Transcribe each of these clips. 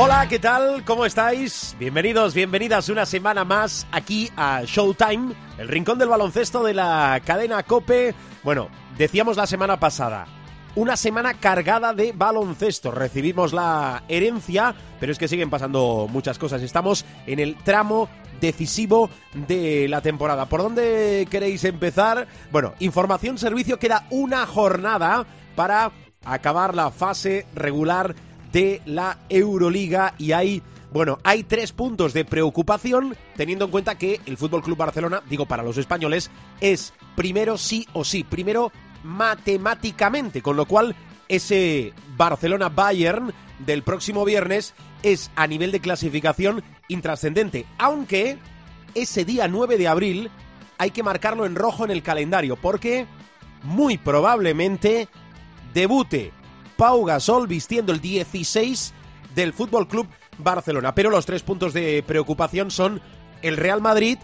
Hola, ¿qué tal? ¿Cómo estáis? Bienvenidos, bienvenidas una semana más aquí a Showtime, el rincón del baloncesto de la cadena Cope. Bueno, decíamos la semana pasada, una semana cargada de baloncesto. Recibimos la herencia, pero es que siguen pasando muchas cosas. Estamos en el tramo decisivo de la temporada. ¿Por dónde queréis empezar? Bueno, información, servicio, queda una jornada para acabar la fase regular de la Euroliga y hay bueno, hay tres puntos de preocupación teniendo en cuenta que el Fútbol Club Barcelona, digo para los españoles, es primero sí o sí, primero matemáticamente, con lo cual ese Barcelona Bayern del próximo viernes es a nivel de clasificación intrascendente, aunque ese día 9 de abril hay que marcarlo en rojo en el calendario porque muy probablemente debute Pau Gasol vistiendo el 16 del Fútbol Club Barcelona. Pero los tres puntos de preocupación son el Real Madrid,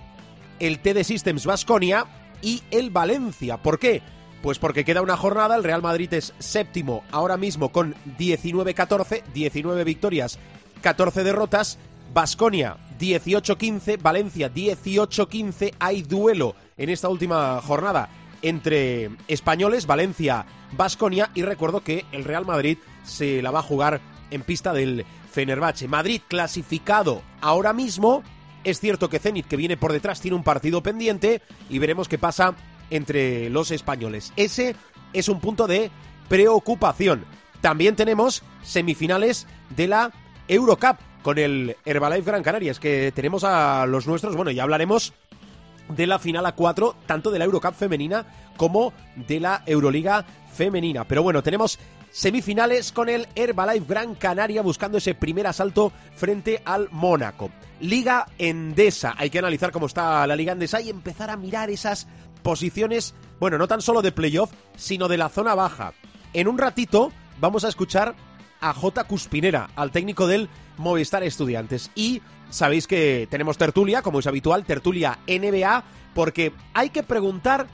el TD Systems Basconia y el Valencia. ¿Por qué? Pues porque queda una jornada, el Real Madrid es séptimo ahora mismo con 19-14, 19 victorias, 14 derrotas. Basconia 18-15, Valencia 18-15. Hay duelo en esta última jornada entre españoles, Valencia, Basconia y recuerdo que el Real Madrid se la va a jugar en pista del Fenerbahce. Madrid clasificado ahora mismo. Es cierto que Zenit, que viene por detrás, tiene un partido pendiente y veremos qué pasa entre los españoles. Ese es un punto de preocupación. También tenemos semifinales de la Eurocup con el Herbalife Gran Canaria. Es que tenemos a los nuestros, bueno, ya hablaremos de la final a 4, tanto de la Eurocup femenina como de la Euroliga femenina. Pero bueno, tenemos semifinales con el Herbalife Gran Canaria buscando ese primer asalto frente al Mónaco. Liga Endesa, hay que analizar cómo está la Liga Endesa y empezar a mirar esas posiciones, bueno, no tan solo de playoff, sino de la zona baja. En un ratito vamos a escuchar a J. Cuspinera, al técnico del Movistar Estudiantes. Y sabéis que tenemos tertulia, como es habitual, tertulia NBA, porque hay que preguntar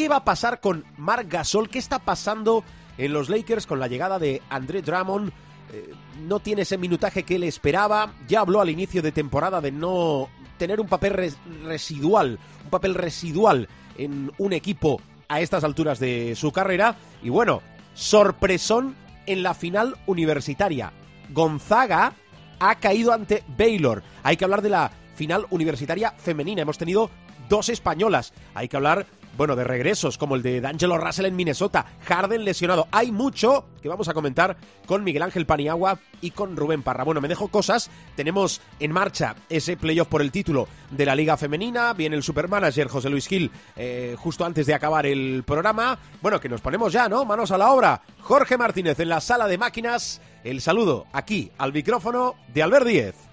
qué va a pasar con Marc Gasol, qué está pasando en los Lakers con la llegada de André Drummond. Eh, no tiene ese minutaje que él esperaba. Ya habló al inicio de temporada de no tener un papel res residual, un papel residual en un equipo a estas alturas de su carrera. Y bueno, sorpresón en la final universitaria. Gonzaga ha caído ante Baylor. Hay que hablar de la final universitaria femenina. Hemos tenido dos españolas. Hay que hablar, bueno, de regresos como el de D'Angelo Russell en Minnesota. Harden lesionado. Hay mucho que vamos a comentar con Miguel Ángel Paniagua y con Rubén Parra. Bueno, me dejo cosas. Tenemos en marcha ese playoff por el título de la Liga Femenina. Viene el supermanager José Luis Gil eh, justo antes de acabar el programa. Bueno, que nos ponemos ya, ¿no? Manos a la obra. Jorge Martínez en la sala de máquinas. El saludo aquí al micrófono de Albert Díez.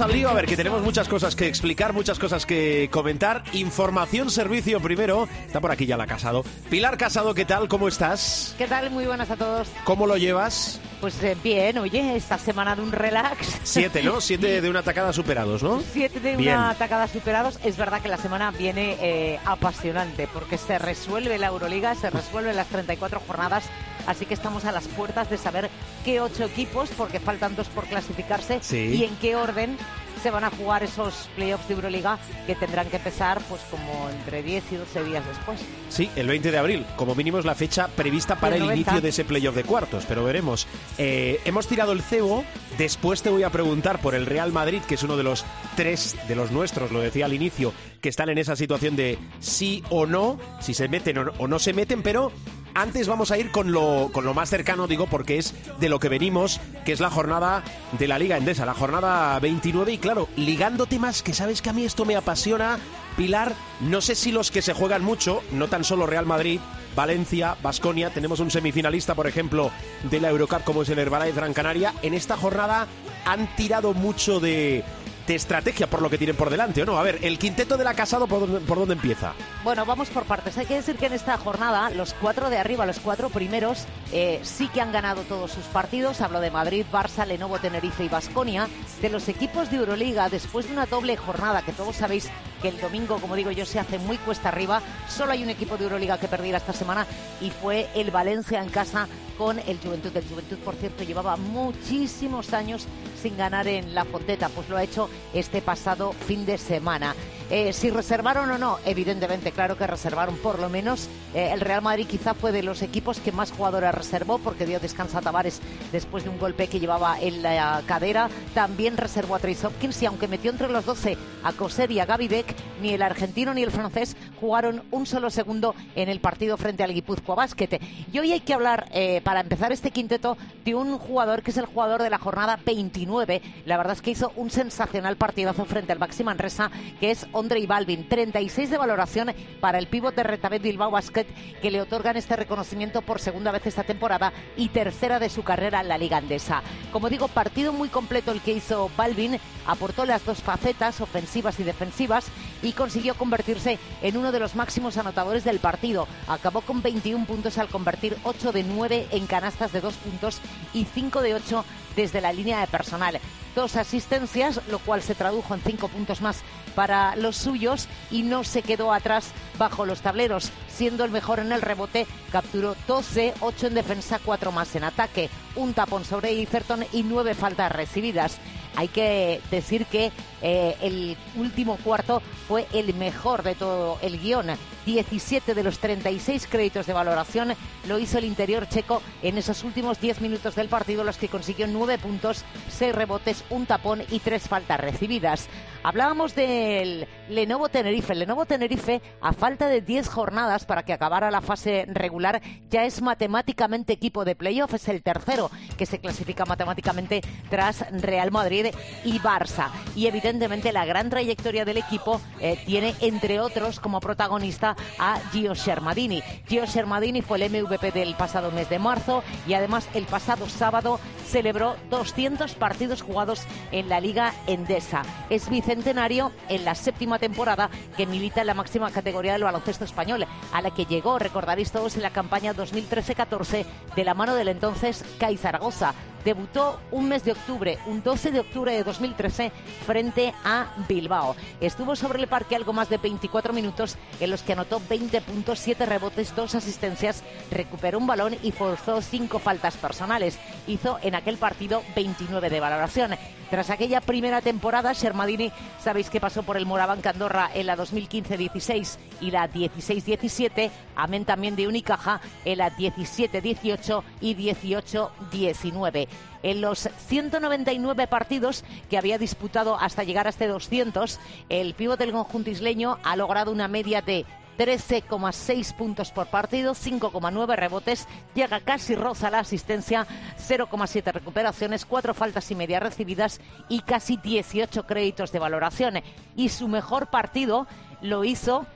Vamos al lío. A ver, que tenemos muchas cosas que explicar, muchas cosas que comentar. Información, servicio primero. Está por aquí ya la Casado. Pilar Casado, ¿qué tal? ¿Cómo estás? ¿Qué tal? Muy buenas a todos. ¿Cómo lo llevas? Pues eh, bien, oye, esta semana de un relax. Siete, ¿no? Siete de una tacada superados, ¿no? Siete de Bien. una tacada superados. Es verdad que la semana viene eh, apasionante porque se resuelve la Euroliga, se resuelven las 34 jornadas. Así que estamos a las puertas de saber qué ocho equipos, porque faltan dos por clasificarse, Sí. y en qué orden se van a jugar esos playoffs de Euroliga que tendrán que empezar pues como entre 10 y 12 días después. Sí, el 20 de abril, como mínimo es la fecha prevista para el, inicio de ese playoff de cuartos, pero veremos. Eh, hemos tirado el cebo, después te voy a preguntar por el Real Madrid, que es uno de los tres de los nuestros, lo decía al inicio, que están en esa situación de sí o no, si se meten o no se meten, pero antes vamos a ir con lo, con lo más cercano, digo, porque es de lo que venimos, que es la jornada de la Liga Endesa, la jornada 29. Y claro, ligando temas que sabes que a mí esto me apasiona, Pilar, no sé si los que se juegan mucho, no tan solo Real Madrid, Valencia, Basconia, tenemos un semifinalista, por ejemplo, de la Eurocup como es el Herbalife Gran Canaria. En esta jornada han tirado mucho de de estrategia por lo que tienen por delante, ¿o no? A ver, el quinteto de la Casado, ¿por dónde, empieza? Bueno, vamos por partes. Hay que decir que en esta jornada los cuatro de arriba, los cuatro primeros, eh, sí que han ganado todos sus partidos. Hablo de Madrid, Barça, Lenovo, Tenerife y Basconia. De los equipos de Euroliga, después de una doble jornada, que todos sabéis que el domingo, como digo yo, se hace muy cuesta arriba, solo hay un equipo de Euroliga que perdiera esta semana y fue el Valencia en casa con el Juventud. El Juventud, por cierto, llevaba muchísimos años sin ganar en la Fonteta, pues lo ha hecho este pasado fin de semana. Eh, si reservaron o no, evidentemente, claro que reservaron por lo menos. Eh, el Real Madrid quizá fue de los equipos que más jugadores reservó porque dio descanso a Tavares después de un golpe que llevaba en la cadera. También reservó a Trace Hopkins y aunque metió entre los 12 a Coser y a Gaby Beck, ni el argentino ni el francés jugaron un solo segundo en el partido frente al Guipúzcoa Basket. Y hoy hay que hablar, eh, para empezar este quinteto, de un jugador que es el jugador de la jornada 29. La verdad es que hizo un sensacional partidazo frente al Maxi Manresa, que es y Balvin. 36 de valoración para el pívot de Retabet Bilbao Basket, que le otorgan este reconocimiento por segunda vez esta temporada y tercera de su carrera en la Liga Andesa. Como digo, partido muy completo el que hizo Balvin, aportó las dos facetas, ofensivas y defensivas, y consiguió convertirse en uno de los máximos anotadores del partido. Acabó con 21 puntos al convertir 8 de 9 en canastas de 2 puntos y 5 de 8 desde la línea de personal. Dos asistencias, lo cual se tradujo en 5 puntos más para los suyos y no se quedó atrás bajo los tableros, siendo el mejor en el rebote, capturó 12, 8 en defensa, 4 más en ataque, un tapón sobre Etherton y 9 faltas recibidas. Hay que decir que eh, el último cuarto fue el mejor de todo el guion. 17 de los 36 créditos de valoración lo hizo el interior checo en esos últimos 10 minutos del partido, los que consiguió 9 puntos, 6 rebotes, un tapón y 3 faltas recibidas. Hablábamos del Lenovo Tenerife. El Lenovo Tenerife, a falta de 10 jornadas para que acabara la fase regular, ya es matemáticamente equipo de playoff. Es el tercero que se clasifica matemáticamente tras Real Madrid y Barça. Y evidentemente la gran trayectoria del equipo eh, tiene, entre otros, como protagonista a Gio Shermadini. Gio Shermadini fue el MVP del pasado mes de marzo y además el pasado sábado celebró 200 partidos jugados en la Liga Endesa. Es bicentenario en la séptima temporada que milita en la máxima categoría del baloncesto español, a la que llegó, recordaréis todos, en la campaña 2013-14 de la mano del entonces CAI Zaragoza debutó un mes de octubre, un 12 de octubre de 2013, frente a Bilbao. Estuvo sobre el parque algo más de 24 minutos en los que anotó 20 puntos, 7 rebotes, 2 asistencias, recuperó un balón y forzó 5 faltas personales. Hizo en aquel partido 29 de valoración. Tras aquella primera temporada, Shermadini, sabéis que pasó por el Moraván Andorra en la 2015-16 y la 16-17, amén también de Unicaja en la 17-18 y 18-19 en los 199 partidos que había disputado hasta llegar a este 200, el pívot del conjunto isleño ha logrado una media de 13,6 puntos por partido, 5,9 rebotes, llega casi roza la asistencia, 0,7 recuperaciones, 4 faltas y media recibidas y casi 18 créditos de valoración. Y su mejor partido lo hizo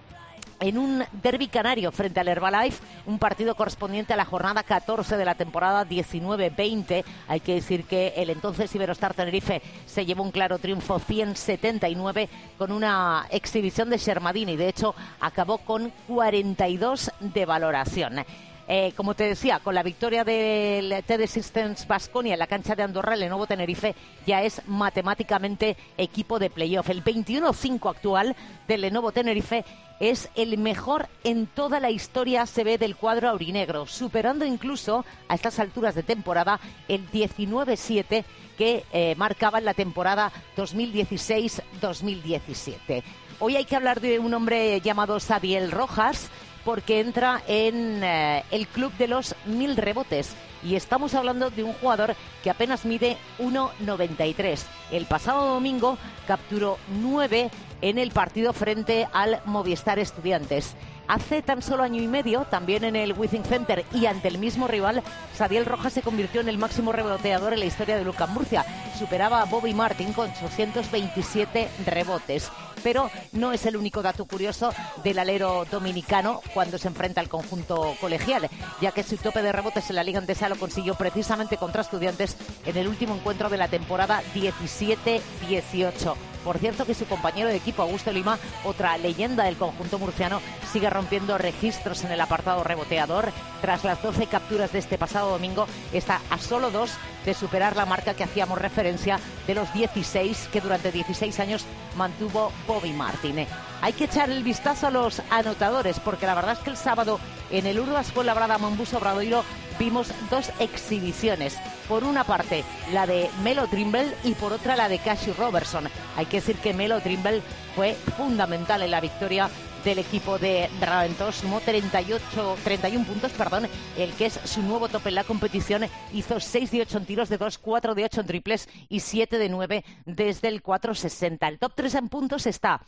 en un derby canario frente al Herbalife, un partido correspondiente a la jornada 14 de la temporada 19-20. Hay que decir que el entonces Iberostar Tenerife se llevó un claro triunfo 179 con una exhibición de Shermadini. De hecho, acabó con 42 de valoración. Eh, como te decía, con la victoria del TD Systems Basconia en la cancha de Andorra, el Lenovo Tenerife ya es matemáticamente equipo de playoff. El 21-5 actual del Lenovo Tenerife es el mejor en toda la historia se ve del cuadro aurinegro, superando incluso a estas alturas de temporada el 19-7 que eh, marcaba en la temporada 2016-2017. Hoy hay que hablar de un hombre llamado Sabiel Rojas porque entra en eh, el club de los mil rebotes y estamos hablando de un jugador que apenas mide 1,93. El pasado domingo capturó 9 en el partido frente al Movistar Estudiantes. Hace tan solo año y medio, también en el Withing Center y ante el mismo rival, Sadiel Rojas se convirtió en el máximo reboteador en la historia de Lucas Murcia. Superaba a Bobby Martin con 827 rebotes. Pero no es el único dato curioso del alero dominicano cuando se enfrenta al conjunto colegial, ya que su tope de rebotes en la Liga Andesa lo consiguió precisamente contra estudiantes en el último encuentro de la temporada 17-18. Por cierto que su compañero de equipo, Augusto Lima, otra leyenda del conjunto murciano, sigue rompiendo registros en el apartado reboteador. Tras las 12 capturas de este pasado domingo, está a solo dos de superar la marca que hacíamos referencia de los 16 que durante 16 años mantuvo Bobby Martin. Hay que echar el vistazo a los anotadores porque la verdad es que el sábado en el Urbas Labrada Mambuso Obradoiro vimos dos exhibiciones. Por una parte, la de Melo Trimble y por otra la de Cassie Robertson. Hay que decir que Melo Trimble fue fundamental en la victoria del equipo de Raventós. Sumó 38, 31 puntos, perdón, el que es su nuevo tope en la competición. Hizo 6 de 8 en tiros de 2, 4 de 8 en triples y 7 de 9 desde el 4.60. El top 3 en puntos está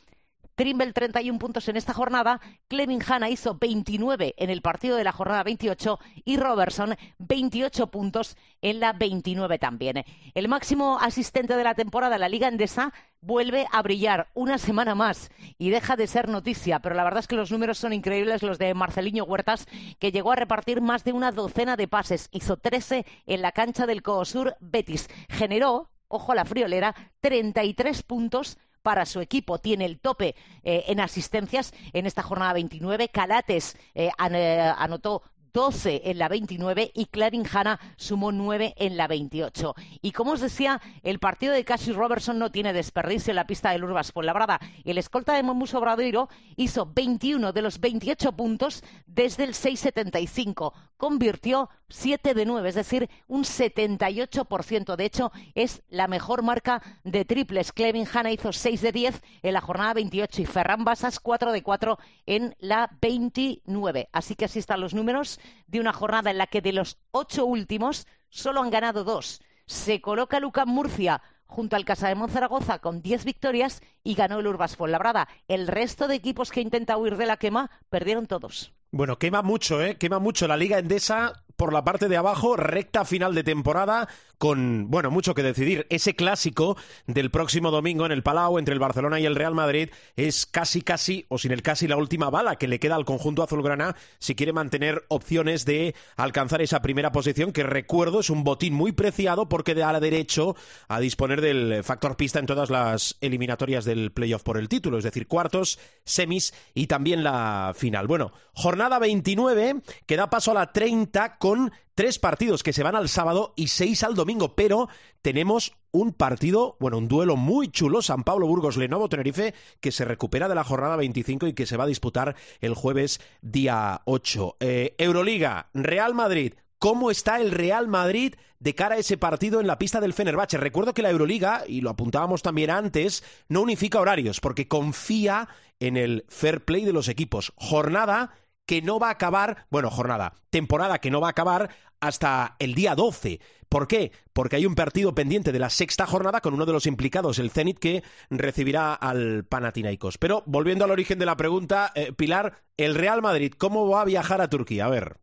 Trimble 31 puntos en esta jornada, Clevin Hanna hizo 29 en el partido de la jornada 28 y Robertson 28 puntos en la 29 también. El máximo asistente de la temporada la Liga Endesa vuelve a brillar una semana más y deja de ser noticia, pero la verdad es que los números son increíbles los de Marceliño Huertas, que llegó a repartir más de una docena de pases, hizo 13 en la cancha del Coosur Betis, generó, ojo a la friolera, 33 puntos para su equipo. Tiene el tope eh, en asistencias en esta jornada 29. Calates eh, eh, anotó 12 en la 29 y Clevin Hanna sumó 9 en la 28. Y como os decía, el partido de Cassie Robertson no tiene desperdicio en la pista del Urbas Labrada. El escolta de Momus Obradoiro hizo 21 de los 28 puntos desde el 6.75. Convirtió 7 de 9, es decir, un 78%. De hecho, es la mejor marca de triples. Clevin Hanna hizo 6 de 10 en la jornada 28 y Ferran Basas 4 de 4 en la 29. Así que así están los números de una jornada en la que de los ocho últimos solo han ganado dos. Se coloca Lucas Murcia junto al Casa de Monzaragoza con diez victorias y ganó el Urbas Labrada. El resto de equipos que intenta huir de la quema perdieron todos. Bueno, quema mucho, ¿eh? Quema mucho la Liga Endesa por la parte de abajo, recta final de temporada, con, bueno, mucho que decidir. Ese clásico del próximo domingo en el Palau entre el Barcelona y el Real Madrid es casi, casi, o sin el casi, la última bala que le queda al conjunto azulgrana si quiere mantener opciones de alcanzar esa primera posición, que recuerdo es un botín muy preciado porque da derecho a disponer del factor pista en todas las eliminatorias del playoff por el título, es decir, cuartos, semis y también la final. Bueno, jornada 29 que da paso a la 30 con tres partidos que se van al sábado y seis al domingo, pero tenemos un partido, bueno, un duelo muy chulo, San Pablo Burgos Lenovo Tenerife, que se recupera de la jornada 25 y que se va a disputar el jueves día 8. Eh, Euroliga, Real Madrid, ¿Cómo está el Real Madrid de cara a ese partido en la pista del Fenerbahce? Recuerdo que la Euroliga, y lo apuntábamos también antes, no unifica horarios porque confía en el fair play de los equipos. Jornada que no va a acabar, bueno, jornada, temporada que no va a acabar hasta el día 12. ¿Por qué? Porque hay un partido pendiente de la sexta jornada con uno de los implicados, el Zenit, que recibirá al Panathinaikos. Pero volviendo al origen de la pregunta, eh, Pilar, el Real Madrid, ¿cómo va a viajar a Turquía? A ver.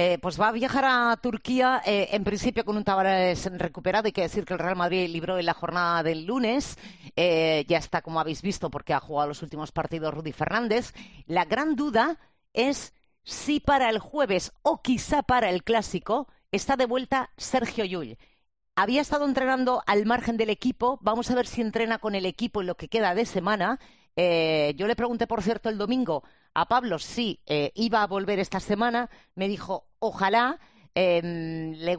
Eh, pues va a viajar a Turquía eh, en principio con un Tavares recuperado. Hay que decir que el Real Madrid libró en la jornada del lunes. Eh, ya está, como habéis visto, porque ha jugado los últimos partidos Rudy Fernández. La gran duda es si para el jueves o quizá para el clásico está de vuelta Sergio Llull. Había estado entrenando al margen del equipo. Vamos a ver si entrena con el equipo en lo que queda de semana. Eh, yo le pregunté, por cierto, el domingo a Pablo si eh, iba a volver esta semana. Me dijo, ojalá. Em, le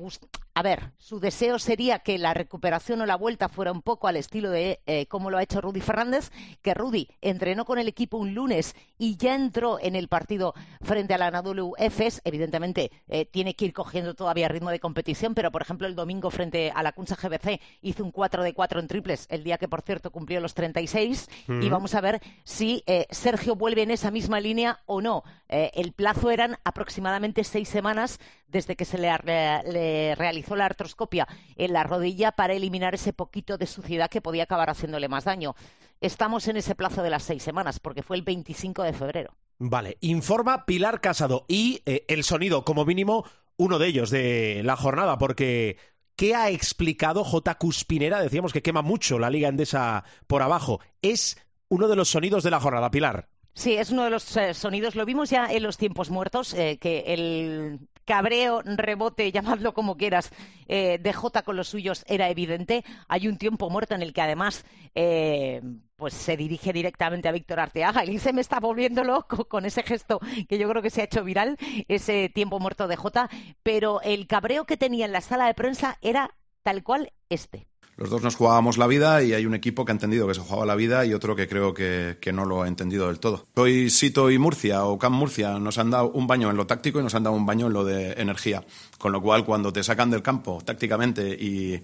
a ver, su deseo sería que la recuperación o la vuelta fuera un poco al estilo de eh, cómo lo ha hecho Rudy Fernández, que Rudy entrenó con el equipo un lunes y ya entró en el partido frente a la Anadolu Efes. Evidentemente, eh, tiene que ir cogiendo todavía ritmo de competición, pero por ejemplo, el domingo frente a la Kunsa GBC hizo un 4 de 4 en triples, el día que por cierto cumplió los 36. Y vamos a ver si eh, Sergio vuelve en esa misma línea o no. el plazo eran aproximadamente seis semanas desde que se le realizó la artroscopia en la rodilla para eliminar ese poquito de suciedad que podía acabar haciéndole más daño. Estamos en ese plazo de las seis semanas, porque fue el 25 de febrero. Vale, informa Pilar Casado y eh, el sonido, como mínimo, uno de ellos de la jornada, porque ¿qué ha explicado J. Cuspinera? Decíamos que quema mucho la Liga Endesa por abajo. Es uno de los sonidos de la jornada, Pilar. Sí, es uno de los eh, sonidos. Lo vimos ya en los tiempos muertos, eh, que el cabreo, rebote, llamadlo como quieras, eh, de Jota con los suyos era evidente. Hay un tiempo muerto en el que además eh, pues se dirige directamente a Víctor Arteaga. Y se me está volviendo loco con ese gesto que yo creo que se ha hecho viral, ese tiempo muerto de Jota. Pero el cabreo que tenía en la sala de prensa era tal cual este los dos nos jugábamos la vida y hay un equipo que ha entendido que se jugaba la vida y otro que creo que, no lo ha entendido del todo. Hoy Sito y Murcia o Camp Murcia nos han dado un baño en lo táctico y nos han dado un baño en lo de energía. Con lo cual, cuando te sacan del campo tácticamente y,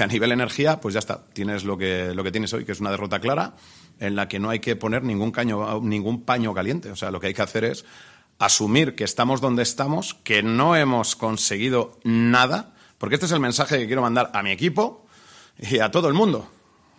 a nivel energía, pues ya está. Tienes lo que, lo que tienes hoy, que es una derrota clara en la que no hay que poner ningún, caño, ningún paño caliente. O sea, lo que hay que hacer es asumir que estamos donde estamos, que no hemos conseguido nada, porque este es el mensaje que quiero mandar a mi equipo y a todo el mundo.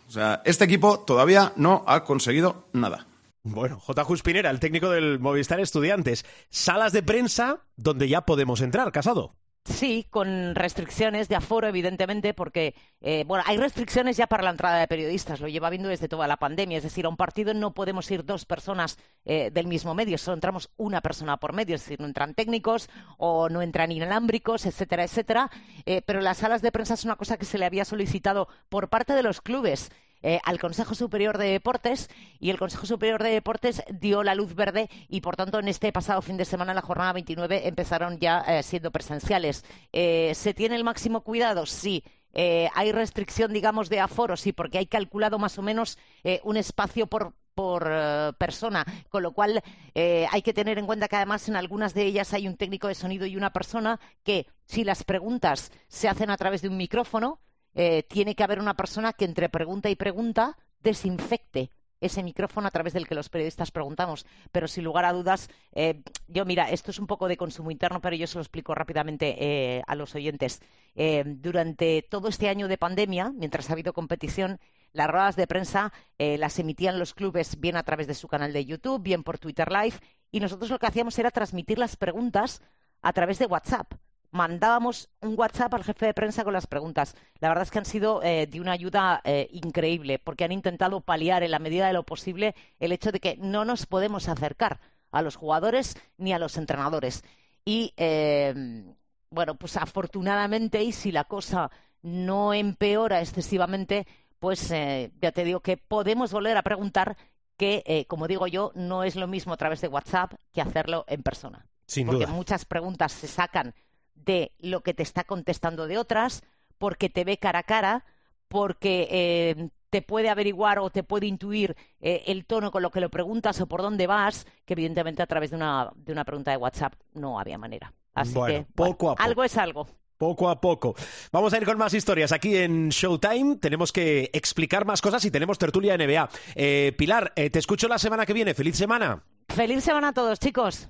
O sea, este equipo todavía no ha conseguido nada. Bueno, J. Juspinera, el técnico del Movistar Estudiantes. Salas de prensa donde ya podemos entrar, casado. Sí, con restricciones de aforo, evidentemente, porque eh, bueno, hay restricciones ya para la entrada de periodistas, lo lleva viendo desde toda la pandemia. Es decir, a un partido no podemos ir dos personas eh, del mismo medio, solo entramos una persona por medio, es decir, no entran técnicos o no entran inalámbricos, etcétera, etcétera. Eh, pero las salas de prensa es una cosa que se le había solicitado por parte de los clubes. Eh, al Consejo Superior de Deportes y el Consejo Superior de Deportes dio la luz verde y, por tanto, en este pasado fin de semana, la jornada 29, empezaron ya eh, siendo presenciales. Eh, ¿Se tiene el máximo cuidado? Sí. hay restricción, digamos, de aforo, sí, porque hay calculado más o menos un espacio por, por persona, con lo cual hay que tener en cuenta que además en algunas de ellas hay un técnico de sonido y una persona que si las preguntas se hacen a través de un micrófono, eh, tiene que haber una persona que entre pregunta y pregunta desinfecte ese micrófono a través del que los periodistas preguntamos. Pero sin lugar a dudas, eh, yo mira, esto es un poco de consumo interno, pero yo se lo explico rápidamente eh, a los oyentes. durante todo este año de pandemia, mientras ha habido competición, las ruedas de prensa las emitían los clubes bien a través de su canal de YouTube, bien por Twitter Live, y nosotros lo que hacíamos era transmitir las preguntas a través de WhatsApp mandábamos un WhatsApp al jefe de prensa con las preguntas. La verdad es que han sido eh, de una ayuda eh, increíble, porque han intentado paliar en la medida de lo posible el hecho de que no nos podemos acercar a los jugadores ni a los entrenadores. Y eh, bueno, pues afortunadamente, y si la cosa no empeora excesivamente, pues ya te digo que podemos volver a preguntar que, como digo yo, no es lo mismo a través de WhatsApp que hacerlo en persona. Sin porque muchas preguntas se sacan de lo que te está contestando de otras, porque te ve cara a cara, porque eh, te puede averiguar o te puede intuir eh, el tono con lo que lo preguntas o por dónde vas, que evidentemente a través de una, de una pregunta de WhatsApp no había manera. Así que, poco a poco. algo es algo. Poco a poco. Vamos a ir con más historias aquí en Showtime. Tenemos que explicar más cosas y tenemos tertulia NBA. Eh, Pilar, te escucho la semana que viene. ¡Feliz semana! ¡Feliz semana a todos, chicos!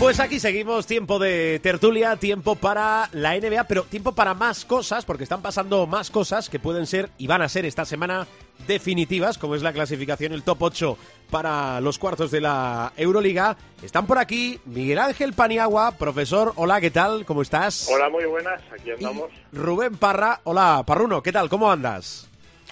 Pues aquí seguimos, tiempo de tertulia, tiempo para la NBA, pero tiempo para más cosas, porque están pasando más cosas que pueden ser y van a ser esta semana definitivas, como es la clasificación, el top 8 para los cuartos de la Euroliga. Están por aquí Miguel Ángel Paniagua, profesor, hola, ¿qué tal? ¿Cómo estás? Hola, muy buenas, aquí andamos. Y Rubén Parra, hola, Parruno, ¿qué tal? ¿Cómo andas?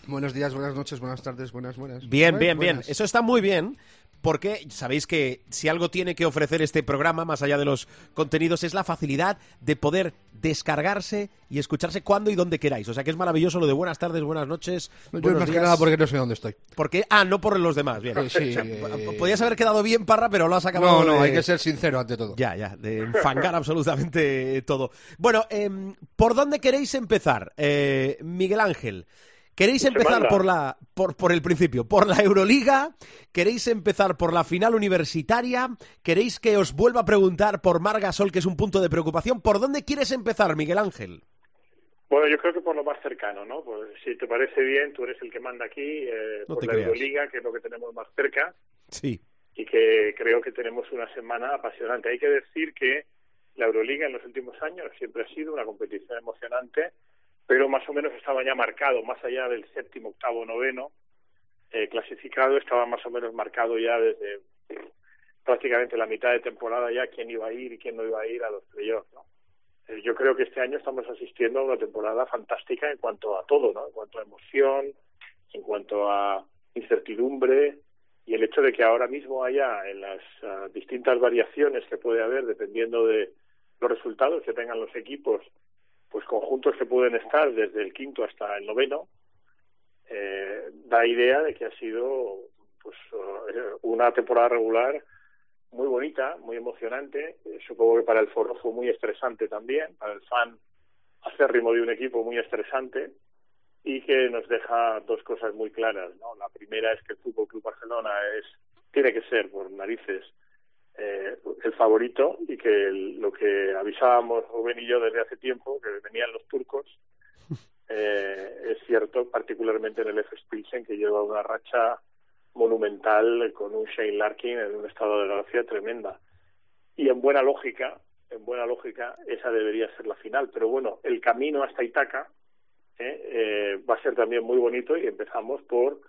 Buenos días, buenas noches, buenas tardes, buenas, buenas. Bien, bien, Buenas. bien. Eso está muy bien. Porque sabéis que si algo tiene que ofrecer este programa, más allá de los contenidos, es la facilidad de poder descargarse y escucharse cuando y donde queráis. O sea que es maravilloso lo de buenas tardes, buenas noches. Yo buenos más que nada porque no sé dónde estoy. Porque- ah, no por los demás. Bien. Eh, sí, O sea, eh, Podías haber quedado bien, Parra, pero lo has acabado No, no, de- hay que ser sincero ante todo. Ya, ya, de enfangar absolutamente todo. Bueno, em, ¿por dónde queréis empezar? Eh, Miguel Ángel, ¿queréis empezar por, la, por, por el principio? ¿Por la Euroliga? ¿Queréis empezar por la final universitaria? ¿Queréis que os vuelva a preguntar por Margasol, que es un punto de preocupación? ¿Por dónde quieres empezar, Miguel Ángel? Bueno, yo creo que por lo más cercano, ¿no? Pues si te parece bien, tú eres el que manda aquí, eh, No por la creas. Euroliga, que es lo que tenemos más cerca, Sí. y que creo que tenemos una semana apasionante. Hay que decir que la Euroliga en los últimos años siempre ha sido una competición emocionante, pero más o menos estaba ya marcado, más allá del séptimo, octavo, noveno eh, clasificado, estaba más o menos marcado ya desde prácticamente la mitad de temporada ya quién iba a ir y quién no iba a ir a los playoffs, ¿no? Eh, Yo creo que este año estamos asistiendo a una temporada fantástica en cuanto a todo, ¿no? En cuanto a emoción, en cuanto a incertidumbre y el hecho de que ahora mismo haya en las ah, distintas variaciones que puede haber dependiendo de los resultados que tengan los equipos, pues conjuntos que pueden estar desde el quinto hasta el noveno, eh, da idea de que ha sido pues eh, una temporada regular muy bonita, muy emocionante. Eh, supongo que para el foro fue muy estresante también, para el fan acérrimo de un equipo muy estresante y que nos deja dos cosas muy claras. ¿no? La primera es que el Fútbol Club Barcelona es tiene que ser por narices eh, el favorito y que el- lo que avisábamos Rubén y yo desde hace tiempo, que venían los turcos, eh, es cierto, particularmente en el F. Pilsen, que lleva una racha monumental con un Shane Larkin en un estado de gracia tremenda. Y en buena lógica, en buena lógica, esa debería ser la final. Pero bueno, el camino hasta Itaca ¿eh? Eh, va a ser también muy bonito y empezamos por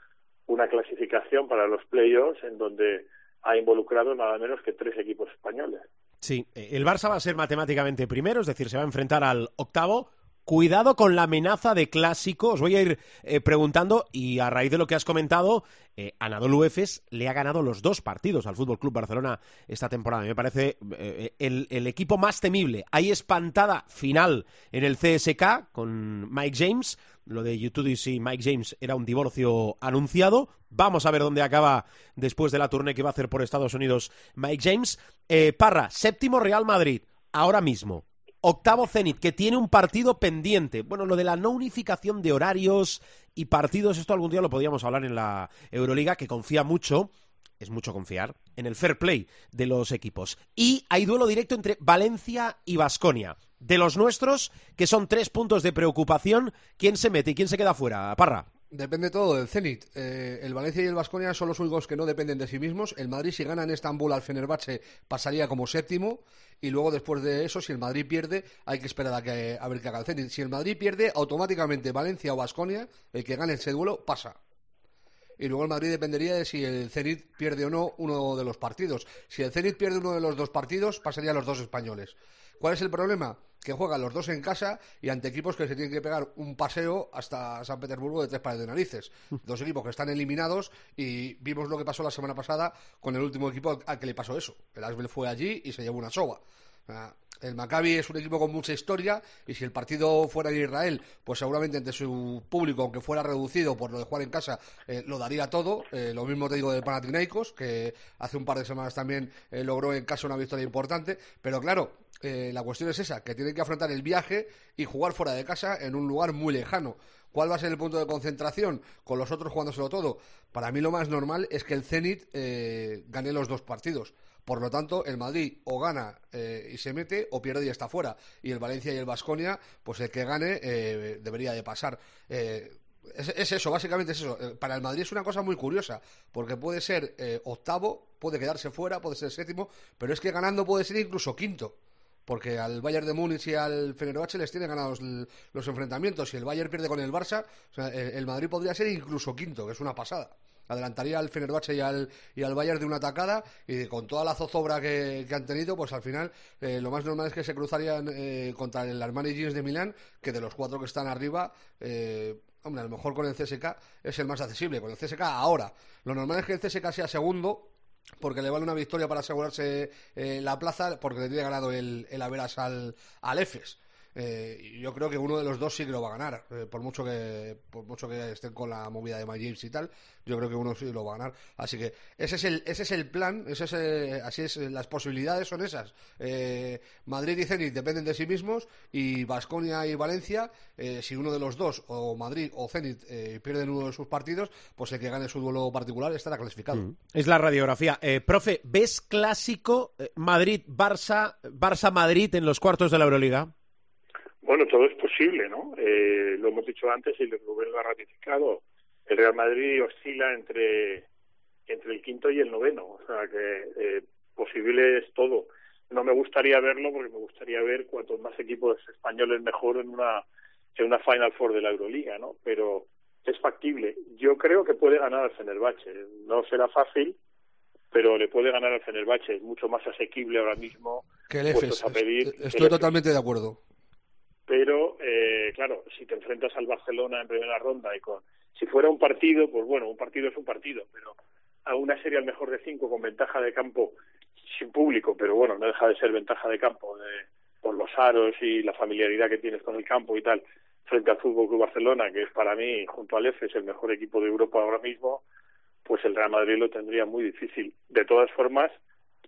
una clasificación para los playoffs en donde ha involucrado nada menos que tres equipos españoles. Sí, eh, el Barça va a ser matemáticamente primero, es decir, se va a enfrentar al octavo. Cuidado con la amenaza de clásico. Os voy a ir eh, preguntando y a raíz de lo que has comentado, eh, Anadolu Efes le ha ganado los dos partidos al Fútbol Club Barcelona esta temporada. Me parece eh, el, el equipo más temible. Hay espantada final en el CSK con Mike James. Lo de YouTube y Mike James era un divorcio anunciado. Vamos a ver dónde acaba después de la tournée que va a hacer por Estados Unidos Mike James. Eh, Parra, séptimo Real Madrid, ahora mismo. Octavo Zenit, que tiene un partido pendiente. Bueno, lo de la no unificación de horarios y partidos, esto algún día lo podríamos hablar en la Euroliga, que confía mucho, es mucho confiar, en el fair play de los equipos. Y hay duelo directo entre Valencia y Basconia. De los nuestros, que son tres puntos de preocupación, ¿quién se mete y quién se queda fuera? Parra. Depende todo del Zenit. Eh, el Valencia y el Vasconia son los únicos que no dependen de sí mismos. El Madrid, si gana en Estambul al Fenerbahce, pasaría como séptimo. Y luego, después de eso, si el Madrid pierde, hay que esperar a, que, a ver qué haga el Zenit. Si el Madrid pierde, automáticamente Valencia o Vasconia, el que gane ese duelo, pasa. Y luego el Madrid dependería de si el Zenit pierde o no uno de los partidos. Si el Zenit pierde uno de los dos partidos, pasarían los dos españoles. ¿Cuál es el problema? Que juegan los dos en casa y ante equipos que se tienen que pegar un paseo hasta San Petersburgo de tres pares de narices. Dos equipos que están eliminados y vimos lo que pasó la semana pasada con el último equipo al que le pasó eso. El Asbel fue allí y se llevó una soga. El Maccabi es un equipo con mucha historia y si el partido fuera en Israel, pues seguramente entre su público, aunque fuera reducido por lo de jugar en casa, eh, lo daría todo. Eh, lo mismo te digo del Panathinaikos, que hace un par de semanas también eh, logró en casa una victoria importante. Pero claro, eh, la cuestión es esa, que tienen que afrontar el viaje y jugar fuera de casa en un lugar muy lejano. ¿Cuál va a ser el punto de concentración? Con los otros jugándoselo todo. Para mí lo más normal es que el Zenit gane los dos partidos. Por lo tanto, el Madrid o gana eh, y se mete o pierde y está fuera. Y el Valencia y el Vasconia, pues el que gane eh, debería de pasar. Eh, Es, eso, básicamente es eso. Eh, para el Madrid es una cosa muy curiosa, porque puede ser eh, octavo, puede quedarse fuera, puede ser séptimo, pero es que ganando puede ser incluso quinto. Porque al Bayern de Múnich y al Fenerbahce les tiene ganados los enfrentamientos. Si el Bayern pierde con el Barça, el Madrid podría ser incluso quinto, que es una pasada adelantaría al Fenerbahce y al, y al Bayern de una atacada y con toda la zozobra que, han tenido, pues al final eh, lo más normal es que se cruzarían eh, contra el Armani Jeans de Milán, que de los cuatro que están arriba, eh, hombre, a lo mejor con el CSK es el más accesible, con el CSK ahora. Lo normal es que el CSK sea segundo, porque le vale una victoria para asegurarse la plaza, porque le tiene ganado el, el Averas al, al EFES. Eh, yo creo que uno de los dos sí que lo va a ganar, eh, por mucho que por mucho que estén con la movida de My y tal, yo creo que uno sí lo va a ganar. Así que ese es el ese es el plan, ese es eh, así es las posibilidades son esas. Madrid y Zenit dependen de sí mismos y Vasconia y Valencia, si uno de los dos o Madrid o Zenit pierden uno de sus partidos, pues el que gane su duelo particular estará clasificado. Mm. Es la radiografía. profe, ¿ves clásico Madrid Barça Barça Madrid en los cuartos de la Euroliga? Bueno, todo es posible, ¿no? Eh, lo hemos dicho antes y Rubén lo ha ratificado. El Real Madrid oscila entre, entre el quinto y el noveno, o sea que eh, posible es todo. No me gustaría verlo porque me gustaría ver cuantos más equipos españoles mejor en una, en una Final Four de la Euroliga, ¿no? Pero es factible. Yo creo que puede ganar al Fenerbahce. No será fácil, pero le puede ganar al Fenerbahce. Es mucho más asequible ahora mismo. Que el EFES. Estoy totalmente de acuerdo pero eh, claro, si te enfrentas al Barcelona en primera ronda y con si fuera un partido, pues bueno, un partido es un partido, pero a una serie al mejor de cinco con ventaja de campo sin público, pero bueno, no deja de ser ventaja de campo de, por los aros y la familiaridad que tienes con el campo y tal, frente al Fútbol Club Barcelona, que es para mí, junto al EFES, el mejor equipo de Europa ahora mismo, pues el Real Madrid lo tendría muy difícil. De todas formas,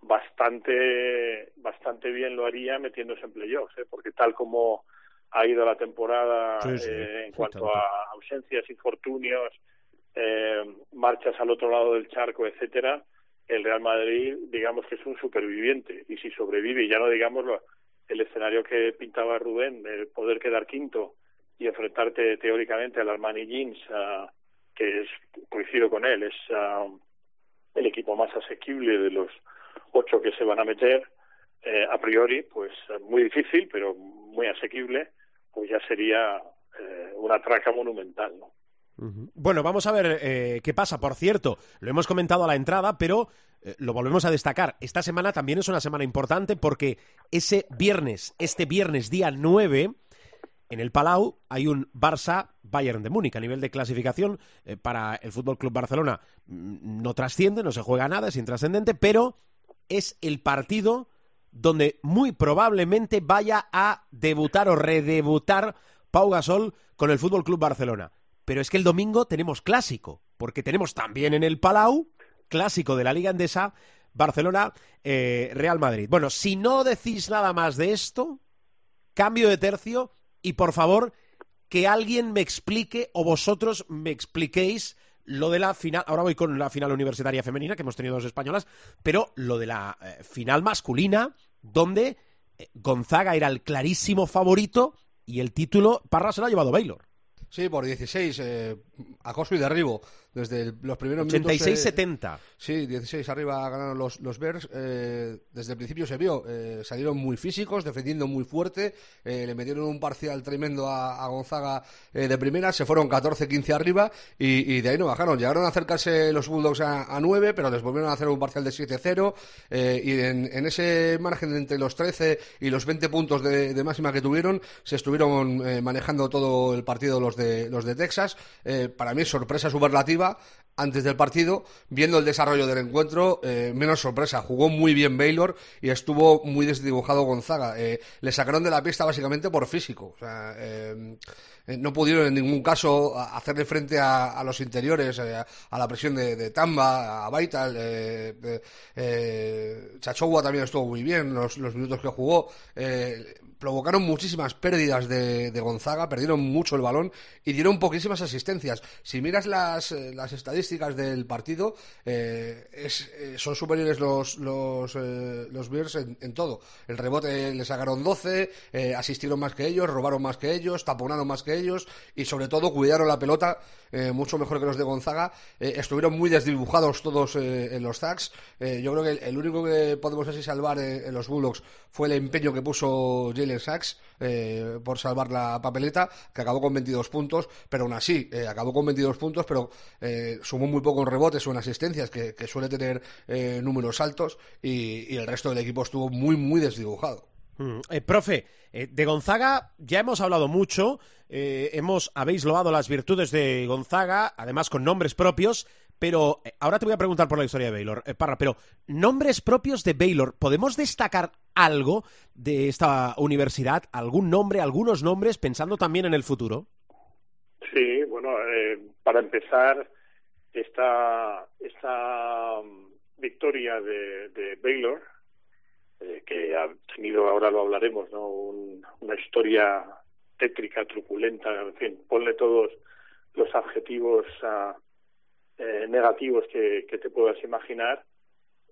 bastante bastante bien lo haría metiéndose en playoffs, ¿eh? porque tal como ha ido la temporada eh, en cuanto a ausencias, infortunios, eh, marchas al otro lado del charco, etcétera, el Real Madrid, digamos que es un superviviente. Y si sobrevive, y ya no digamos el escenario que pintaba Rubén, el poder quedar quinto y enfrentarte teóricamente al Armani Jeans, que es, coincido con él, es el equipo más asequible de los ocho que se van a meter, eh, a priori, pues muy difícil, pero muy asequible pues ya sería eh, una traca monumental, ¿no? Bueno, vamos a ver eh, qué pasa. Por cierto, lo hemos comentado a la entrada, pero eh, lo volvemos a destacar. Esta semana también es una semana importante porque ese viernes, este viernes día 9, en el Palau hay un Barça-Bayern de Múnich. A nivel de clasificación para el Fútbol Club Barcelona mm, no trasciende, no se juega nada, es intrascendente, pero es el partido donde muy probablemente vaya a debutar o redebutar Pau Gasol con el Fútbol Club Barcelona. Pero es que el domingo tenemos clásico, porque tenemos también en el Palau clásico de la Liga Endesa Barcelona eh, Real Madrid. Bueno, si no decís nada más de esto, cambio de tercio y por favor que alguien me explique o vosotros me expliquéis lo de la final, ahora voy con la final universitaria femenina, que hemos tenido dos españolas, pero lo de la eh, final masculina, donde eh, Gonzaga era el clarísimo favorito y el título Parra se lo ha llevado Baylor. Sí, por 16, eh, acoso y derribo desde los primeros 86-70. sí, 16 arriba ganaron los, los Bears. Eh, desde el principio se vio, eh, salieron muy físicos, defendiendo muy fuerte, eh, le metieron un parcial tremendo a, Gonzaga de primera, se fueron 14-15 arriba y, de ahí no bajaron. Llegaron a acercarse los Bulldogs a, 9, pero les volvieron a hacer un parcial de 7-0 y en, ese margen entre los 13 y los 20 puntos de, máxima que tuvieron, se estuvieron manejando todo el partido los de, los de Texas. Para mí, sorpresa superlativa antes del partido, viendo el desarrollo del encuentro, eh, menos sorpresa. Jugó muy bien Baylor y estuvo muy desdibujado Gonzaga. Eh, le sacaron de la pista básicamente por físico. Eh, no pudieron en ningún caso hacerle frente a, los interiores, a la presión de, Tamba, a Baital. Chachowa también estuvo muy bien los, los minutos que jugó provocaron muchísimas pérdidas de, Gonzaga, perdieron mucho el balón y dieron poquísimas asistencias. Si miras las, eh, las estadísticas del partido, eh, eh, son superiores los, los, Bears en, todo. El rebote le sacaron 12, asistieron más que ellos, robaron más que ellos, taponaron más que ellos y sobre todo cuidaron la pelota mucho mejor que los de Gonzaga. estuvieron muy desdibujados todos en los sacks. yo creo que el, único que podemos así salvar en los Bulldogs fue el empeño que puso Jalen Sachs eh, por salvar la papeleta, que acabó con 22 puntos, pero aún así, eh, acabó con 22 puntos, pero eh, sumó muy poco rebotes o en asistencias, que, suele tener números altos, y, el resto del equipo estuvo muy, muy desdibujado. Mm, profe, de Gonzaga ya hemos hablado mucho, hemos, habéis loado las virtudes de Gonzaga, además con nombres propios, pero ahora te voy a preguntar por la historia de Baylor, Parra, pero nombres propios de Baylor, ¿podemos destacar algo de esta universidad? ¿Algún nombre, algunos nombres, pensando también en el futuro? Sí, bueno, eh, para empezar, esta, esta um, victoria de, Baylor, eh, que ha tenido, ahora lo hablaremos, ¿no? una historia tétrica, truculenta, en fin, ponle todos los adjetivos eh, negativos que, te puedas imaginar,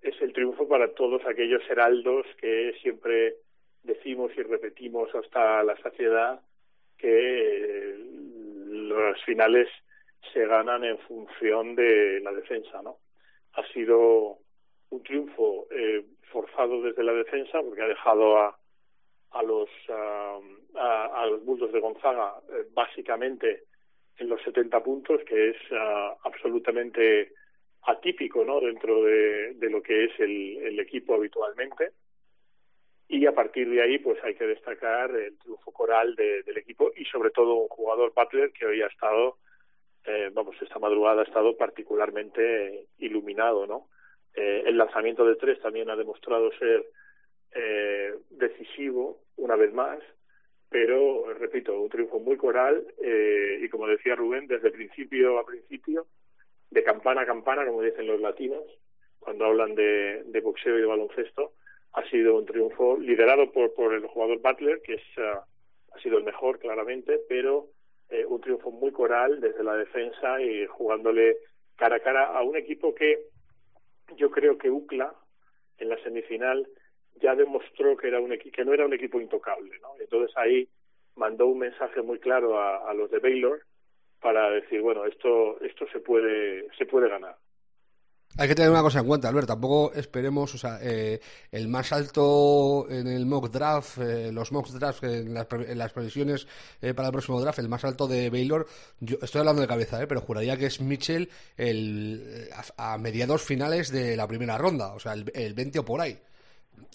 es el triunfo para todos aquellos heraldos que siempre decimos y repetimos hasta la saciedad que los finales se ganan en función de la defensa, ¿no? Ha sido un triunfo eh, forzado desde la defensa porque ha dejado a, a los a, a, los Bulls de Gonzaga eh, básicamente en los 70 puntos, que es ah, absolutamente atípico ¿no? dentro de, lo que es el, el, equipo habitualmente. Y a partir de ahí, pues hay que destacar el triunfo coral del equipo y sobre todo un jugador Butler que hoy ha estado, eh, vamos, esta madrugada ha estado particularmente iluminado, ¿no? Eh, el lanzamiento de tres también ha demostrado ser eh, decisivo una vez más, pero repito, un triunfo muy coral eh, y como decía Rubén, desde principio a principio de campana a campana, como dicen los latinos, cuando hablan de, boxeo y de baloncesto, ha sido un triunfo liderado por, por el jugador Butler, que es, uh, ha sido el mejor claramente, pero eh, un triunfo muy coral desde la defensa y jugándole cara a cara a un equipo que yo creo que UCLA en la semifinal ya demostró que era un que no era un equipo intocable, ¿no? Entonces ahí mandó un mensaje muy claro a, los de Baylor para decir, bueno, esto, esto se puede, se puede ganar. Hay que tener una cosa en cuenta, Albert. Tampoco esperemos, o sea, eh, el más alto en el mock draft, eh, los mock drafts en las, en las previsiones eh, para el próximo draft, el más alto de Baylor, yo estoy hablando de cabeza, pero juraría que es Mitchell el, a, mediados finales de la primera ronda, o sea, el, el 20 o por ahí.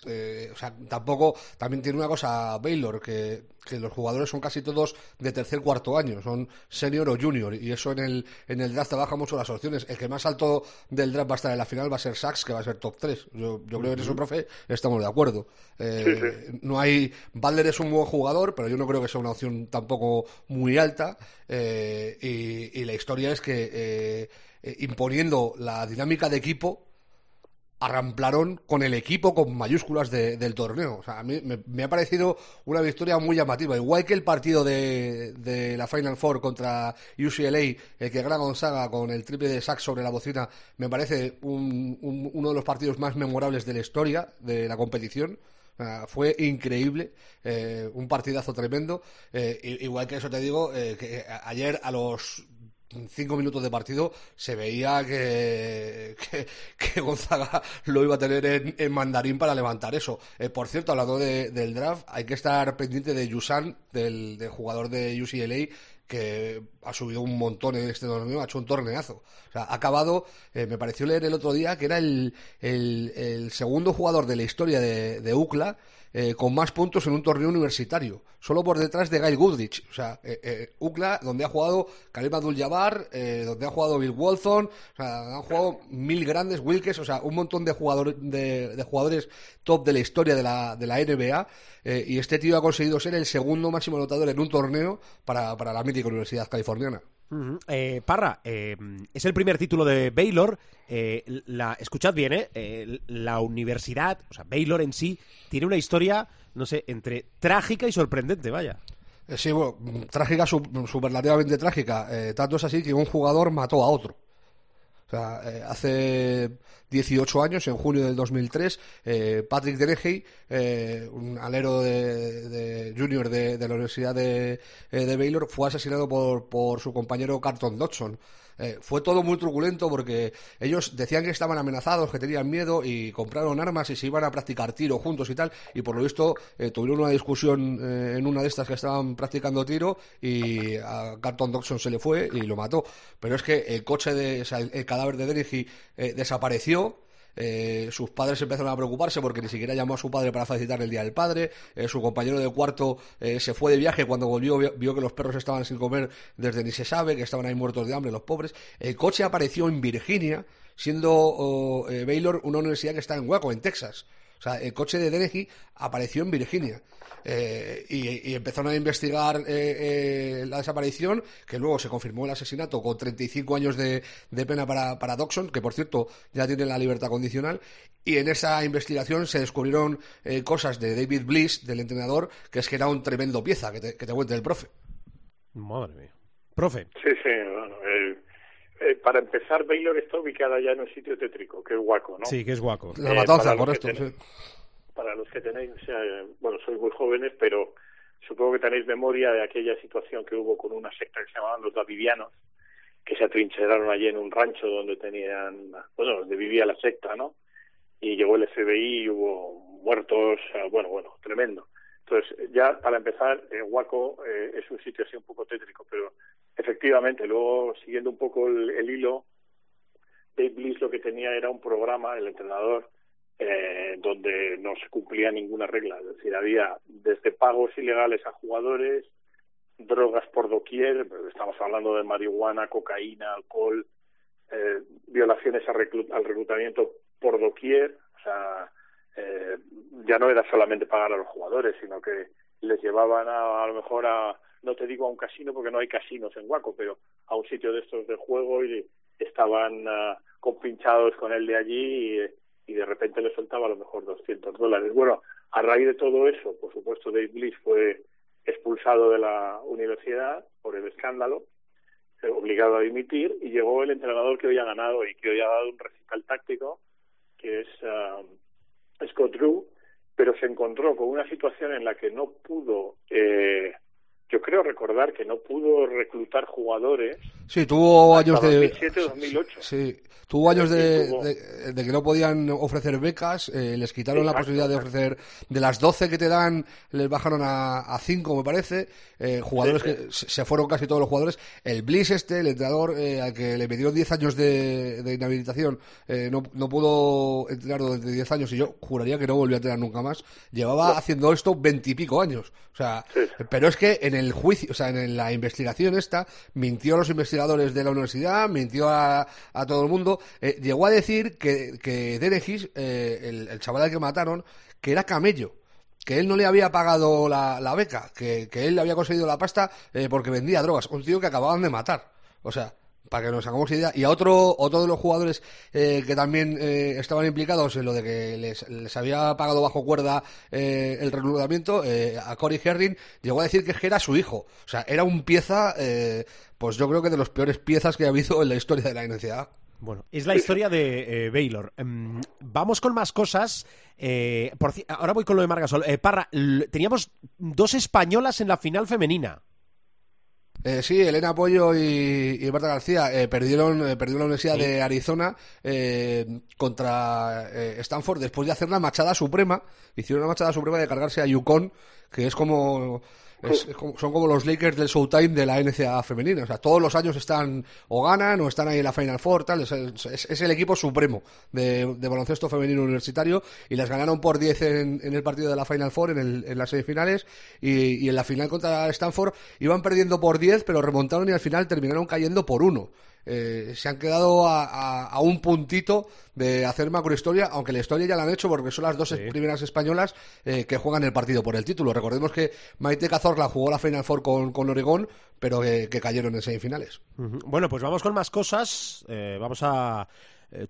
Eh, o sea, tampoco, también tiene una cosa Baylor, que, que, los jugadores son casi todos de tercer cuarto año, son senior o junior, y eso en el, en el draft baja mucho las opciones. El que más alto del draft va a estar en la final va a ser Sachs, que va a ser top 3. Yo, yo creo que en eso, profe, estamos de acuerdo. Eh, no hay, Balder es un buen jugador, pero yo no creo que sea una opción tampoco muy alta, eh, y, y, la historia es que imponiendo la dinámica de equipo, arramplaron con el equipo con mayúsculas del torneo. O sea, a mí me, ha parecido una victoria muy llamativa. Igual que el partido de, la Final Four contra UCLA, el que gana Gonzaga con el triple de sax sobre la bocina, me parece uno de los partidos más memorables de la historia de la competición. fue increíble, eh, un partidazo tremendo. Eh, igual que eso te digo, eh, que ayer a los cinco minutos de partido se veía que, que, Gonzaga lo iba a tener en, mandarín para levantar eso. Eh, por cierto, hablando de, del draft, hay que estar pendiente de Yusan, del, jugador de UCLA, que ha subido un montón en este torneo, ha hecho un torneazo. O sea, ha acabado, eh, me pareció leer el otro día que era el, el, segundo jugador de la historia de UCLA eh, con más puntos en un torneo universitario, solo por detrás de Gail Goodrich. O sea, eh, eh UCLA, donde ha jugado Karim Abdul-Jabbar, eh, donde ha jugado Bill Walton, o sea, han jugado mil grandes, Wilkes, o sea, un montón de jugadores, de, jugadores top de la historia de la, de la NBA. y este tío ha conseguido ser el segundo máximo anotador en un torneo para, para la mítica Universidad Californiana. Ujú. Eh, Parra, eh, es el primer título de Baylor. Eh, la, escuchad bien, ¿eh? Eh, La universidad, o sea, Baylor en sí, tiene una historia, no sé, entre trágica y sorprendente, vaya. Eh, Sí, bueno, trágica, su- superlativamente trágica. Eh, tanto es así que un jugador mató a otro. O sea, eh, hace 18 años, en junio del 2003, eh, Patrick Dennehy, eh, un alero de, de junior de, la Universidad de, eh, de Baylor, fue asesinado por, por su compañero Carlton Dodson. Eh, fue todo muy truculento porque ellos decían que estaban amenazados, que tenían miedo y compraron armas y se iban a practicar tiro juntos y tal. Y por lo visto eh, tuvieron una discusión eh, en una de estas que estaban practicando tiro y a Carlton Dodson se le fue y lo mató. Pero es que el coche de, el, cadáver de Dennehy eh, desapareció. Eh, sus padres empezaron a preocuparse porque ni siquiera llamó a su padre para felicitar el día del padre. Eh, su compañero de cuarto eh, se fue de viaje. Cuando volvió, vio, que los perros estaban sin comer desde ni se sabe, que estaban ahí muertos de hambre, los pobres. El coche apareció en Virginia, siendo oh, eh, Baylor una universidad que está en Waco, en Texas. O sea, el coche de Dennehy apareció en Virginia. Eh, y, y empezaron a investigar eh, eh, la desaparición, que luego se confirmó el asesinato con 35 años de, de pena para, para Doxon, que por cierto ya tiene la libertad condicional. Y en esa investigación se descubrieron eh, cosas de David Bliss, del entrenador, que es que era un tremendo pieza, que te, que te cuente el profe. Madre mía. Profe. Sí, sí, bueno, eh, eh, para empezar, Baylor está ubicada ya en un sitio tétrico, que es Waco, ¿no? Sí, que es guaco. La Eh, matanza, tenéis- sí. Para los que tenéis, o sea, bueno, sois muy jóvenes, pero supongo que tenéis memoria de aquella situación que hubo con una secta que se llamaban los Davidianos, que se atrincheraron allí en un rancho donde tenían, bueno, donde vivía la secta, ¿no? Y llegó el FBI y hubo muertos, bueno, bueno, tremendo. Entonces, ya para empezar, eh, Waco eh, es un sitio así un poco tétrico, pero efectivamente, luego siguiendo un poco el, el hilo, Dave Bliss lo que tenía era un programa, el entrenador, eh, donde no se cumplía ninguna regla. Es decir, había desde pagos ilegales a jugadores, drogas por doquier, estamos hablando de marihuana, cocaína, alcohol, eh, violaciones a reclu- al reclutamiento por doquier, o sea, eh, ya no era solamente pagar a los jugadores, sino que les llevaban a, a lo mejor a, no te digo a un casino porque no hay casinos en Waco, pero a un sitio de estos de juego y estaban ah, compinchados con él de allí y, de repente le soltaba a lo mejor 200 dólares. Bueno, a raíz de todo eso, por supuesto, Dave Bliss fue expulsado de la universidad por el escándalo, eh, obligado a dimitir, y llegó el entrenador que hoy ha ganado y que hoy ha dado un recital táctico, que es ah, Scott Drew, pero se encontró con una situación en la que no pudo, eh, yo creo recordar que no pudo reclutar jugadores Sí, tuvo hasta años de. 2007-2008. Sí, tuvo años de, tuvo- de- de que no podían ofrecer becas, eh, les quitaron la posibilidad de ofrecer, de las 12 que te dan, les bajaron a, 5, me parece, eh, jugadores Sí, sí. que se fueron casi todos los jugadores. El Bliss este, el entrenador eh, al que le metieron 10 años de, de inhabilitación, eh, no, no pudo entrenar durante 10 años y yo juraría que no volvió a entrenar nunca más. Llevaba haciendo esto 20 y pico años. O sea, Sí. pero es que en el juicio, o sea, en la investigación esta, mintió a los investigadores de la universidad, mintió a, a todo el mundo. Eh, llegó a decir que, que Denegis, eh, el, el chaval al que mataron, que era camello. Que él no le había pagado la, la beca, que, que él le había conseguido la pasta eh, porque vendía drogas. Un tío que acababan de matar. O sea, para que nos hagamos idea. Y a otro, otro de los jugadores eh, que también eh, estaban implicados en lo de que les, había pagado bajo cuerda eh, el reclutamiento, a Cory Herring, llegó a decir que era su hijo. O sea, era un pieza, pues yo creo que de los peores piezas que ha habido en la historia de la NCAA. Bueno, es la historia de Baylor. Em, vamos con más cosas. Ahora voy con lo de Margasol. Eh, Parra, teníamos dos españolas en la final femenina. Eh, sí, Elena Pollo y, y Marta García eh, perdieron, eh, perdieron la Universidad de Arizona eh, contra eh, Stanford después de hacer una machada suprema. Hicieron una machada suprema de cargarse a Yukon, que es como, es- es como- son como los Lakers del Showtime de la NCAA femenina. O sea, todos los años están o ganan o están ahí en la Final Four, tal. Es, es- es el equipo supremo de, de baloncesto femenino universitario y las ganaron por 10 en, en el partido de la Final Four, en, el- en las semifinales y, y en la final contra Stanford iban perdiendo por 10, pero remontaron y al final terminaron cayendo por uno. Eh, se han quedado a, un puntito de hacer macrohistoria, aunque la historia ya la han hecho porque son las dos primeras españolas eh, que juegan el partido por el título. Recordemos que Maite Cazorla jugó la Final Four con, con Oregón, pero que, cayeron en semifinales. Bueno, pues vamos con más cosas. Eh, vamos a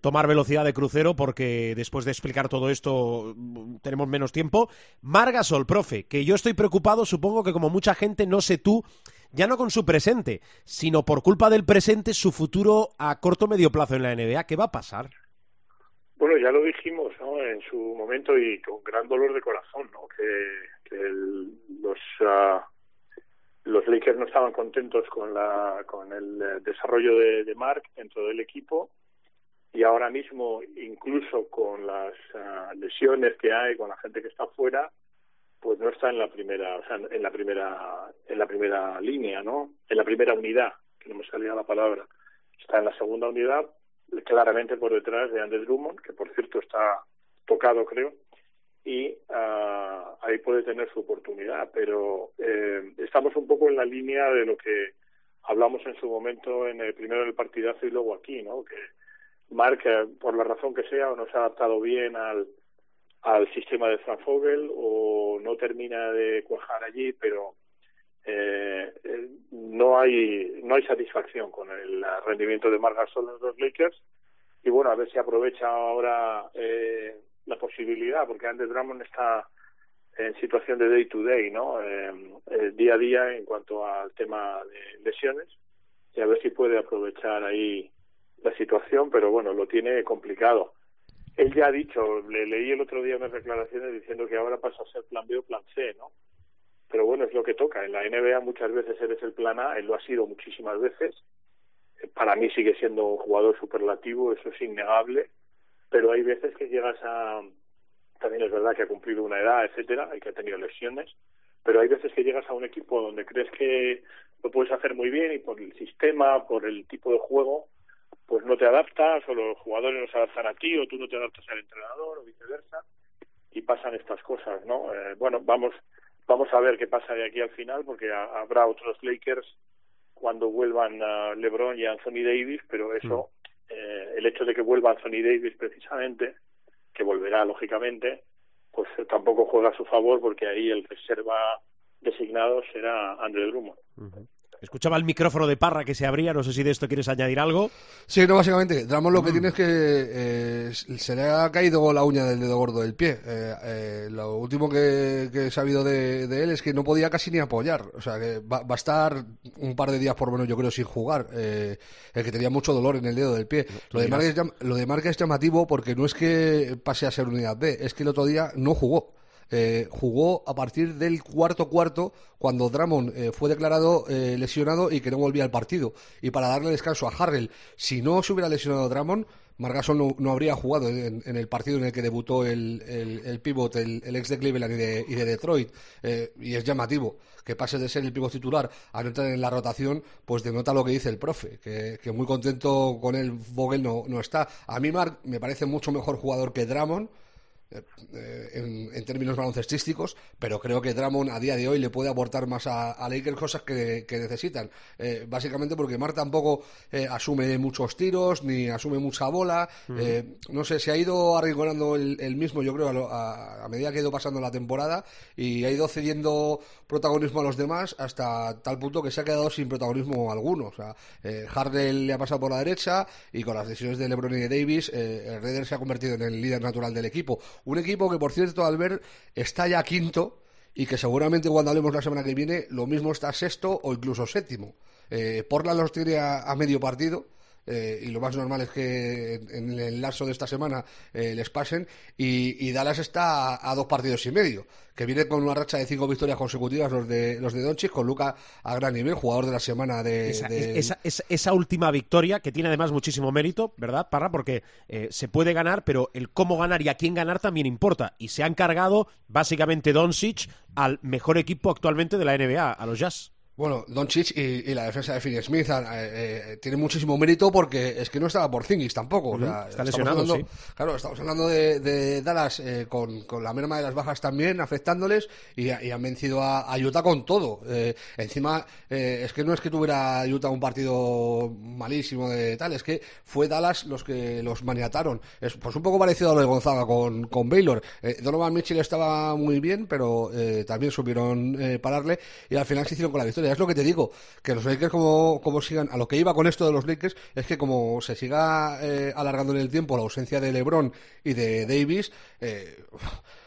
tomar velocidad de crucero porque después de explicar todo esto mm, tenemos menos tiempo. Margasol, profe, que yo estoy preocupado, supongo que como mucha gente, no sé tú, ya no con su presente, sino por culpa del presente su futuro a corto medio plazo en la NBA. ¿Qué va a pasar? Bueno, ya lo dijimos en su momento y con gran dolor de corazón, ¿no? que, los ah, los Lakers no estaban contentos con la con el eh, desarrollo de, de Mark dentro del equipo y ahora mismo incluso con las ah, lesiones que hay con la gente que está fuera pues no está en la primera, o sea, en la primera, en la primera línea, ¿no? En la primera unidad, que no me salía la palabra. Está en la segunda unidad, claramente por detrás de Andrés Drummond, que por cierto está tocado, creo, y uh, ahí puede tener su oportunidad. Pero eh, estamos un poco en la línea de lo que hablamos en su momento en el primero del partidazo y luego aquí, ¿no? Que Mark, por la razón que sea, o no se ha adaptado bien al al sistema de Frank o no termina de cuajar allí, pero eh, eh, no hay no hay satisfacción con el rendimiento de Marc Gasol en los Lakers. Y bueno a ver si aprovecha ahora eh, la posibilidad porque Andy Drummond está en situación de day to day no eh, día a día en cuanto al tema de lesiones y a ver si puede aprovechar ahí la situación pero bueno lo tiene complicado él ya ha dicho, le leí el otro día unas declaraciones diciendo que ahora pasa a ser plan B o plan C, ¿no? Pero bueno, es lo que toca. En la NBA muchas veces eres el plan A, él lo ha sido muchísimas veces. Para mí sigue siendo un jugador superlativo, eso es innegable, pero hay veces que llegas a... También es verdad que ha cumplido una edad, etcétera, y que ha tenido lesiones, pero hay veces que llegas a un equipo donde crees que lo puedes hacer muy bien y por el sistema, por el tipo de juego, pues no te adaptas o los jugadores no se adaptan a ti o tú no te adaptas al entrenador o viceversa y pasan estas cosas, ¿no? Eh, bueno, vamos vamos a ver qué pasa de aquí al final porque habrá otros Lakers cuando vuelvan a LeBron y Anthony Davis, pero eso mm. eh, el hecho de que vuelva Anthony Davis precisamente, que volverá lógicamente, pues tampoco juega a su favor porque ahí el reserva designado será Andrew Drummond. Escuchaba el micrófono de Parra que se abría, no sé si de esto quieres añadir algo. Sí, no, básicamente, Dramos lo que mm. tiene es que eh, se le ha caído la uña del dedo gordo del pie. Eh, eh, lo último que, he sabido de, él es que no podía casi ni apoyar. O sea, que va, a estar un par de días por menos, yo creo, sin jugar. el que tenía mucho dolor en el dedo del pie. Lo de, Marca es, lo de Marca es llamativo porque no es que pase a ser unidad B, es que el otro día no jugó. Eh, jugó a partir del cuarto cuarto cuando Drummond eh, fue declarado eh, lesionado y que no volvía al partido. Y para darle descanso a Harrell, si no se hubiera lesionado Drummond, Margasol no, habría jugado en, el partido en el que debutó el, el, pivot, el, ex de Cleveland y de, Detroit. y es llamativo que pase de ser el pivot titular a no entrar en la rotación, pues denota lo que dice el profe, que, muy contento con él Vogel no, no está. A mí Mark me parece mucho mejor jugador que Drummond eh, en, términos baloncestísticos, pero creo que Dramon a día de hoy le puede aportar más a, a Lakers cosas que, necesitan. Eh, básicamente porque Mar tampoco eh, asume muchos tiros ni asume mucha bola. no sé, se ha ido arrinconando el, mismo, yo creo, a, medida que ha ido pasando la temporada y ha ido cediendo protagonismo a los demás hasta tal punto que se ha quedado sin protagonismo alguno. O sea, Harden le ha pasado por la derecha y con las decisiones de LeBron y de Davis, el Raider se ha convertido en el líder natural del equipo un equipo que, por cierto, al ver está ya quinto y que seguramente cuando hablemos la semana que viene lo mismo está sexto o incluso séptimo. Eh, Portland los tiene a medio partido eh, y lo más normal es que en el lapso de esta semana eh, les pasen y, Dallas está a, dos partidos y medio que viene con una racha de cinco victorias consecutivas los de los de Doncic con Luca a gran nivel jugador de la semana de esa, esa, última victoria que tiene además muchísimo mérito verdad Parra porque eh, se puede ganar pero el cómo ganar y a quién ganar también importa. Y se han cargado básicamente Doncic al mejor equipo actualmente de la NBA a los Jazz Bueno, Doncic y, y la defensa de Finney Smith eh, eh, tiene muchísimo mérito porque es que no estaba por Zingis tampoco. o sea, Está lesionado, hablando- sí. Claro, estamos hablando de, de Dallas eh, con, con la merma de las bajas también afectándoles y, y han vencido a, a Utah con todo. Eh, encima, eh, es que no es que tuviera Utah un partido malísimo de tal, es que fue Dallas los que los maniataron. Es pues un poco parecido a lo de Gonzaga con, con Baylor. Donovan Mitchell estaba muy bien, pero también supieron pararle y al final se hicieron con la victoria. Es lo que te digo, que los Lakers como, como sigan, a lo que iba con esto de los Lakers es que como se siga eh, alargando en el tiempo la ausencia de LeBron y de Davis, eh,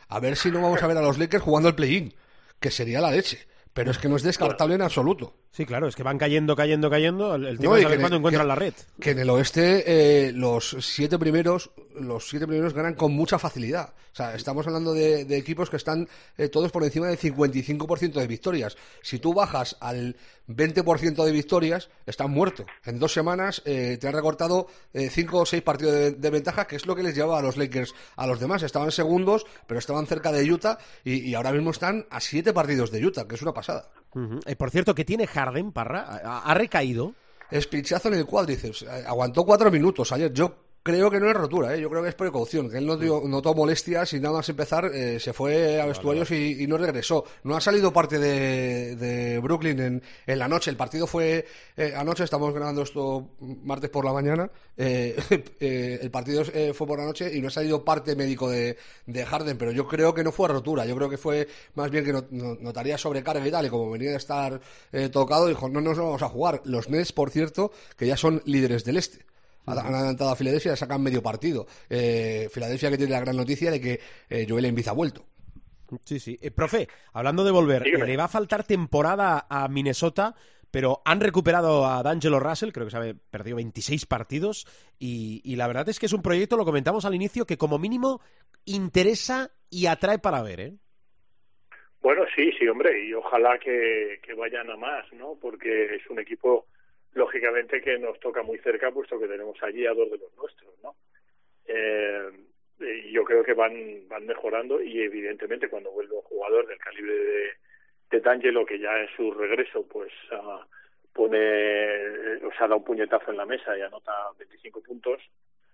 a ver si no vamos a ver a los Lakers jugando el play-in, que sería la leche. Pero es que no es descartable en absoluto. Sí, claro, es que van cayendo, cayendo, cayendo. El, tema No, que- cuándo encuentran que- la red. Que en el oeste eh, los siete primeros, los siete primeros ganan con mucha facilidad. O sea, estamos hablando de, de equipos que están eh, todos por encima del 55% de victorias. Si tú bajas al 20% de victorias, están muertos. En dos semanas eh, te han recortado eh, cinco o seis partidos de, de ventaja, que es lo que les llevaba a los Lakers a los demás. Estaban segundos, pero estaban cerca de Utah y, y ahora mismo están a siete partidos de Utah, que es una pasada. Eh, por cierto, que tiene Harden, Parra, ha, ha recaído. Es pinchazo en el cuádriceps. Eh, Aguantó cuatro minutos ayer. Yo creo que no es rotura, ¿eh? yo creo que es precaución. Que él no dio- notó molestias y nada más empezar eh, se fue a vestuarios y, y no regresó. No ha salido parte de, de Brooklyn en, en la noche. El partido fue eh, anoche, estamos grabando esto martes por la mañana. eh, eh, el partido eh, fue por la noche y no ha salido parte médico de, de Harden, pero yo creo que no fue rotura. Yo creo que fue más bien que no- no- notaría sobrecarga y tal. Y como venía de estar eh, tocado, dijo: No nos vamos a jugar. Los Nets, por cierto, que ya son líderes del este. Han adelantado a Filadelfia y sacan medio partido. Eh, Filadelfia que tiene la gran noticia de que eh, Joel Embiid ha vuelto. Sí, sí. Eh, profe, hablando de volver, le va a faltar temporada a Minnesota, pero han recuperado a D'Angelo Russell, creo que se ha perdido 26 partidos, y, y la verdad es que es un proyecto, lo comentamos al inicio, que como mínimo interesa y atrae para ver, ¿eh? Bueno, sí, sí, hombre, y ojalá que, que vayan a más, ¿no? Porque es un equipo, lógicamente, que nos toca muy cerca, puesto que tenemos allí a dos de los nuestros, ¿no? Eh, yo creo que van, van mejorando y, evidentemente, cuando vuelve un jugador del calibre de, de que ya en su regreso, pues, ah, pone, o sea, da un puñetazo en la mesa y anota 25 puntos,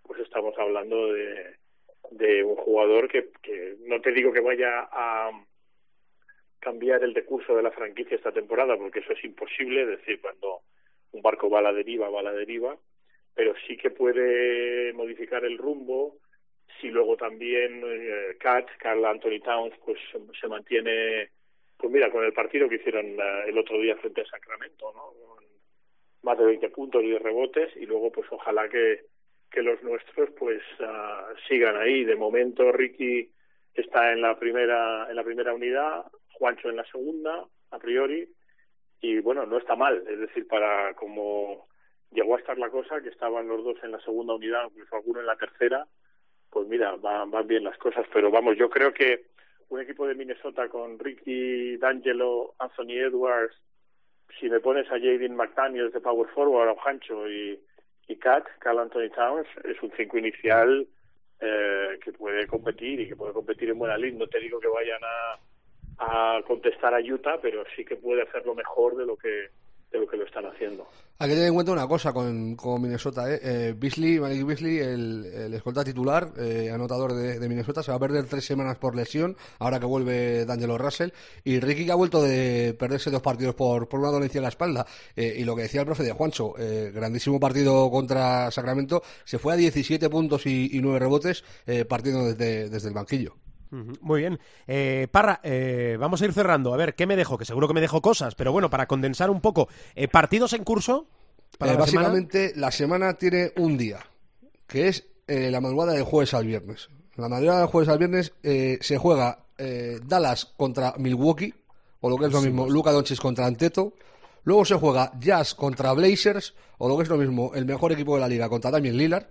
pues estamos hablando de, de un jugador que, que no te digo que vaya a cambiar el decurso de la franquicia esta temporada, porque eso es imposible, es decir, cuando un barco va a la deriva, va a la deriva, pero sí que puede modificar el rumbo si luego también eh, Kat, Carl Anthony Towns, pues se mantiene, pues mira, con el partido que hicieron eh, el otro día frente a Sacramento, ¿no? Con más de 20 puntos y rebotes, y luego pues ojalá que, que los nuestros pues ah, sigan ahí. De momento Ricky está en la primera en la primera unidad, Juancho en la segunda, a priori, y bueno, no está mal, es decir, para como llegó a estar la cosa, que estaban los dos en la segunda unidad, incluso alguno en la tercera, pues mira, van, van bien las cosas, pero vamos, yo creo que un equipo de Minnesota con Ricky, D'Angelo, Anthony Edwards, si me pones a Jaden McDaniels de Power Forward, a Juancho y, y Kat, Carl Anthony Towns, es un cinco inicial eh, que puede competir y que puede competir en buena lid. No te digo que vayan a, a contestar a Utah, pero sí que puede hacerlo mejor de lo que de lo que lo están haciendo. Hay que tener en cuenta una cosa con, con Minnesota. ¿eh? Eh, Beasley, Mike Beasley, el, escolta titular, eh, anotador de, de Minnesota, se va a perder tres semanas por lesión, ahora que vuelve D'Angelo Russell. Y Ricky que ha vuelto de perderse dos partidos por, por una dolencia en la espalda. Eh, y lo que decía el profe de Juancho, eh, grandísimo partido contra Sacramento, se fue a 17 puntos y, y 9 rebotes partiendo desde, desde el banquillo. Muy bien. Eh, Parra, eh, vamos a ir cerrando. A ver, ¿qué me dejo? Que seguro que me dejo cosas, pero bueno, para condensar un poco. Eh, ¿Partidos en curso? Para Eh, la semana? básicamente, la semana tiene un día, que es eh, la madrugada del jueves al viernes. La madrugada del jueves al viernes eh, se juega Dallas contra Milwaukee, o lo que es lo mismo, Luca Doncic contra Anteto. Luego se juega Jazz contra Blazers, o lo que es lo mismo, el mejor equipo de la liga contra Damien Lillard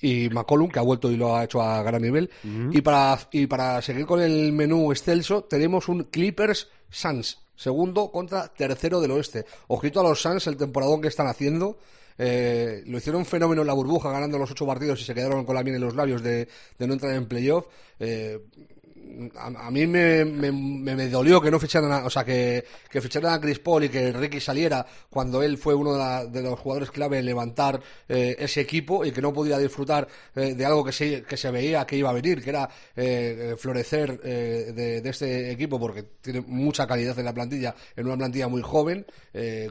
y McCollum, que ha vuelto y lo ha hecho a gran nivel. y, para, y para seguir con el menú excelso, tenemos un Clippers Suns, segundo contra tercero del oeste. Ojito a los Suns, el temporadón que están haciendo. Eh, lo hicieron fenómeno en la burbuja, ganando los ocho partidos y se quedaron con la miel en los labios de, de no entrar en playoff. Eh, a, a mí me, me, me, dolió que no ficharan, a, o sea, que, que ficharan a Chris Paul y que Ricky saliera cuando él fue uno de, la- de los jugadores clave en levantar eh, ese equipo y que no pudiera disfrutar eh, de algo que se, que se veía que iba a venir, que era eh, eh, florecer eh, de, de este equipo porque tiene mucha calidad en la plantilla, en una plantilla muy joven,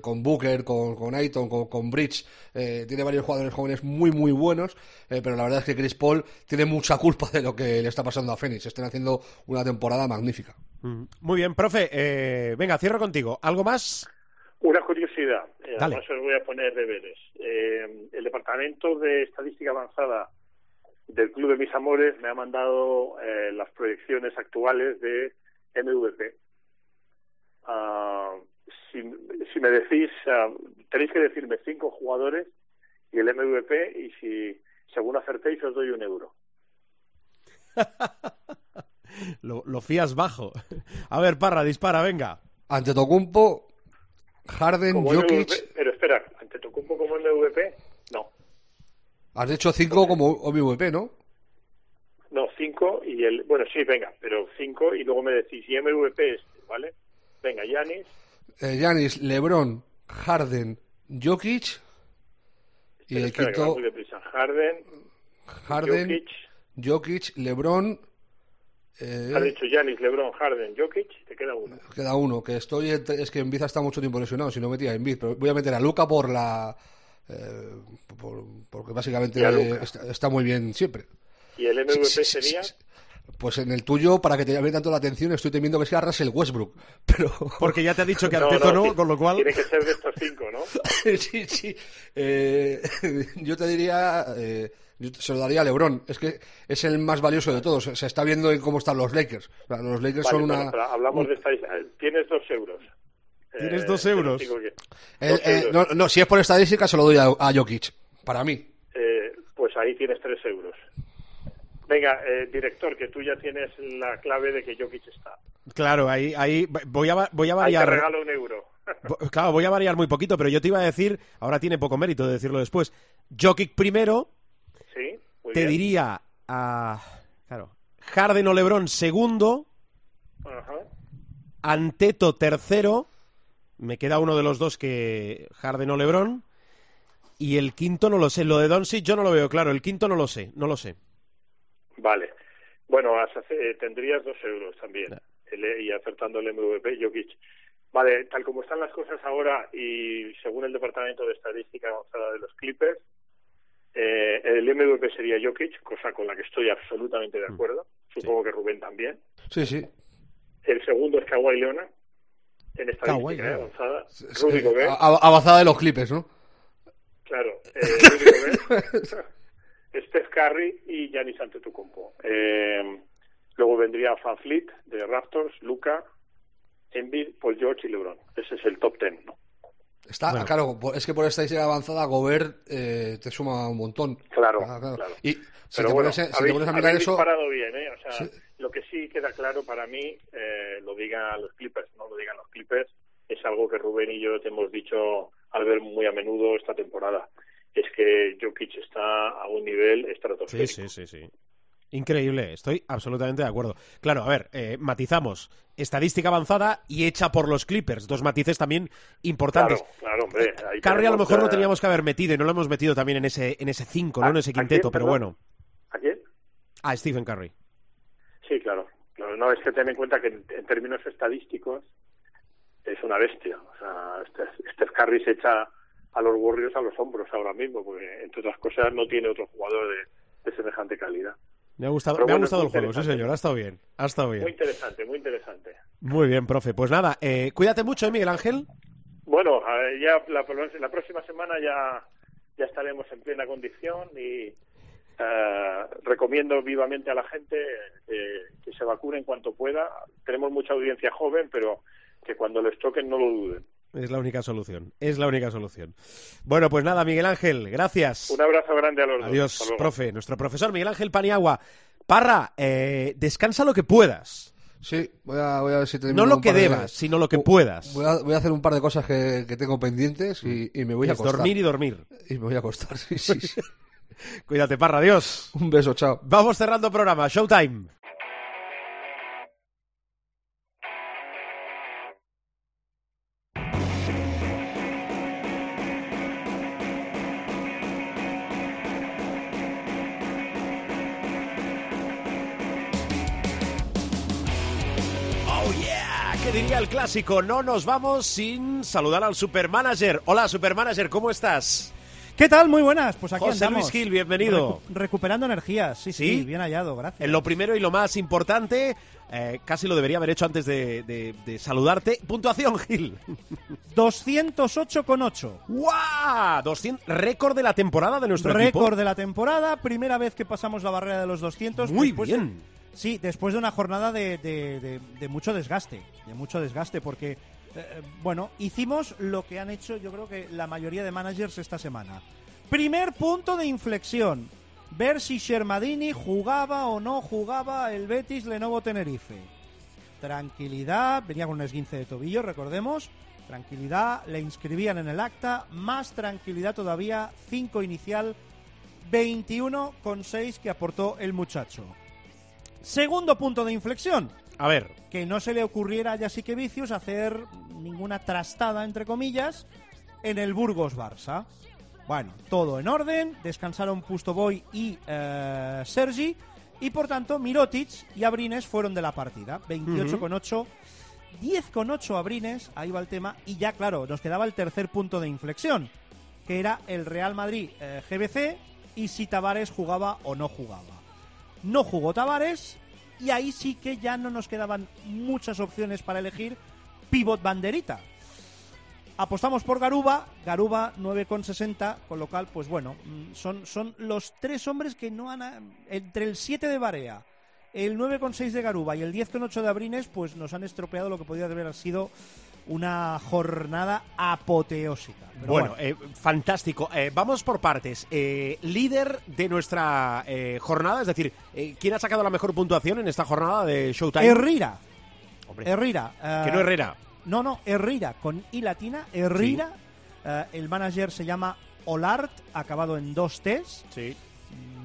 con Booker, con, con Aiton, con, con Bridge, tiene varios jugadores jóvenes muy, muy buenos, eh, pero la verdad es que Chris Paul tiene mucha culpa de lo que le está pasando a Phoenix. Están haciendo una temporada magnífica. Mm. Muy bien, profe. eh, venga, cierro contigo. ¿Algo más? Una curiosidad, eh, además os voy a poner deberes. Eh, el Departamento de Estadística Avanzada del Club de Mis Amores me ha mandado eh, las proyecciones actuales de MVP. Ah, si, si me decís, ah, tenéis que decirme cinco jugadores y el MVP y si según acertéis os doy un euro. Lo, lo fías bajo. A ver, Parra, dispara, venga. Ante Tocumpo, Harden, Como Jokic, MVP, pero espera, ante Tocumpo como MVP, no. has dicho cinco como MVP, ¿no? No, cinco y el... Bueno, sí, venga, pero cinco y luego me decís, y MVP este, ¿vale? Venga, Yanis, Eh, Giannis, LeBron, Harden, Jokic y el quinto. Harden, Harden, Jokic, Jokic, LeBron. eh, has dicho Yanis, LeBron, Harden, Jokic, te queda uno. queda uno, que estoy es que Embiid está mucho tiempo lesionado, si no metía a Embiid, pero voy a meter a Luca por la eh, por- porque básicamente está, está muy bien siempre. Y el MVP sería... Pues en el tuyo, para que te llame tanto la atención, estoy temiendo que sea Russell Westbrook. Pero Porque ya te ha dicho que No, Arteto no, ti- con lo cual. Tiene que ser de estos cinco, ¿no? sí, sí. Eh, yo te diría, eh, yo se lo daría a LeBron. Es que es el más valioso de todos. Se está viendo en cómo están los Lakers. O sea, los Lakers Vale, son una. pero hablamos de estadística. Tienes dos euros. Tienes Eh, dos euros. que- Eh, dos eh, euros. no, no, si es por estadística, se lo doy a, a Jokic. Para mí. Eh, pues ahí tienes tres euros. Venga, eh, director, que tú ya tienes la clave de que Jokic está. Claro, ahí, ahí voy a, voy a Ahí te variar. regalo un euro. Claro, voy a variar muy poquito, pero yo te iba a decir, ahora tiene poco mérito de decirlo después. Jokic primero, sí, muy te bien. diría a. Claro. Harden o Lebron segundo, Ajá. Anteto tercero. Me queda uno de los dos que Harden o Lebron. Y el quinto no lo sé. Lo de Doncic yo no lo veo claro. El quinto no lo sé. No lo sé. Vale. Bueno, eh, tendrías dos euros también. El- y acertando el MVP, Jokic. Vale, tal como están las cosas ahora y según el Departamento de Estadística Avanzada de los Clippers, eh, el MVP sería Jokic, cosa con la que estoy absolutamente Mm. de acuerdo. Supongo que Rubén también. Sí, sí. El segundo es Kawhi Leonard, en Kawhi estadística eh, Leonard. avanzada. Rudy eh, Gobert, avanzada de los clipes, ¿no? claro. Eh, Rudy Gobert, Steph Curry y Giannis Antetokounmpo. Eh, luego vendría Van Fleet de Raptors, Luca, Embiid, Paul George y LeBron. Ese es el top ten, ¿no? Está, Bueno. claro, es que por estadística avanzada, Gobert eh, te suma un montón. Claro, claro. Y si Pero te bueno, pones, a- si te habéis, pones a mirar habéis eso. disparado bien, ¿eh? O sea, Sí. lo que sí queda claro para mí, eh, lo digan los Clippers, no lo digan los Clippers, es algo que Rubén y yo te hemos dicho al ver muy a menudo esta temporada. Es que Jokic está a un nivel Sí, estratosférico. sí, sí, sí. Increíble, estoy absolutamente de acuerdo. Claro, a ver, eh, matizamos. Estadística avanzada y hecha por los Clippers. Dos matices también importantes. Claro, claro, hombre. ahí Curry a lo mejor eh, teníamos que haber metido y no lo hemos metido también en ese en ese 5, ¿no? ¿A- En ese a quién, quinteto, pero bueno. ¿A quién? Ah, Stephen Curry. Sí, claro. No, es que ten en cuenta que en, en términos estadísticos es una bestia. O sea, Steph, Steph Curry se echa a los Warriors a los hombros ahora mismo, porque entre otras cosas no tiene otro jugador de, de semejante calidad. Me ha gustado, me ha gustado el juego, sí señor, ha estado bien. Ha estado Muy bien. interesante, muy interesante. Muy bien, profe. Pues nada, eh, cuídate mucho, ¿eh, Miguel Ángel? Bueno, ya la, la próxima semana ya, ya estaremos en plena condición y eh, recomiendo vivamente a la gente eh, que se vacune en cuanto pueda. Tenemos mucha audiencia joven, pero que cuando les toquen no lo duden. Es la única solución. Es la única solución. Bueno, pues nada, Miguel Ángel, gracias. Un abrazo grande a los dos. Adiós, Hasta luego. profe. Nuestro profesor Miguel Ángel Paniagua. Parra, eh, descansa lo que puedas. Sí, voy a, voy a ver si termino No lo que de- debas, sino lo que Uh, puedas. Voy a, voy a hacer un par de cosas que, que tengo pendientes y, y me voy a Es acostar. dormir y dormir. Y me voy a acostar, sí, sí, sí. Cuídate, Parra. Adiós. Un beso, chao. Vamos cerrando programa. Showtime. Que diría el clásico, no nos vamos sin saludar al supermanager. Hola, supermanager, ¿cómo estás? ¿Qué tal? Muy buenas. Pues aquí José andamos. Luis Gil, bienvenido. Recu- recuperando energías. Sí, sí, ¿Sí? bien hallado, gracias. En lo primero y lo más importante, eh, casi lo debería haber hecho antes de, de- de saludarte. Puntuación, Gil. 208,8. ¡Guau! 200, récord de la temporada de nuestro equipo. Récord de la temporada, primera vez que pasamos la barrera de los 200. Muy bien. Sí, después de una jornada de, de- mucho desgaste, de mucho desgaste, porque, eh, bueno, hicimos lo que han hecho yo creo que la mayoría de managers esta semana. Primer punto de inflexión, ver si Shermadini jugaba o no jugaba el Betis Lenovo Tenerife. Tranquilidad, venía con un esguince de tobillo, recordemos. Tranquilidad, le inscribían en el acta, más tranquilidad todavía, 5 inicial, 21,6 que aportó el muchacho. Segundo punto de inflexión, A ver, que no se le ocurriera a Jasique Vicius hacer ninguna trastada, entre comillas, en el Burgos Barça. Bueno, todo en orden, descansaron Pustoboy y eh, Sergi, y por tanto Mirotic y Abrines fueron de la partida. 28,8, 10,8 Abrines, ahí va el tema, y ya claro, nos quedaba el tercer punto de inflexión, que era el Real Madrid eh, GBC y si Tavares jugaba o no jugaba. No jugó Tavares y ahí sí que ya no nos quedaban muchas opciones para elegir pivot banderita. Apostamos por Garuba, Garuba 9,60, con lo cual, pues bueno, mm, son, son los tres hombres que no han... Entre el 7 de Barea, el 9,6 de Garuba y el 10,8 de Abrines, pues nos han estropeado lo que podría haber sido una jornada apoteósica. Pero bueno, eh, fantástico. Eh, vamos por partes. Eh, líder de nuestra eh, jornada, es decir, ¿quién ha sacado la mejor puntuación en esta jornada de Showtime? Herrera, Hombre, Herrera. que no Herrera. No, no, Herrera, con I latina, Herrera. El manager se llama Olart, acabado en dos T's. Sí.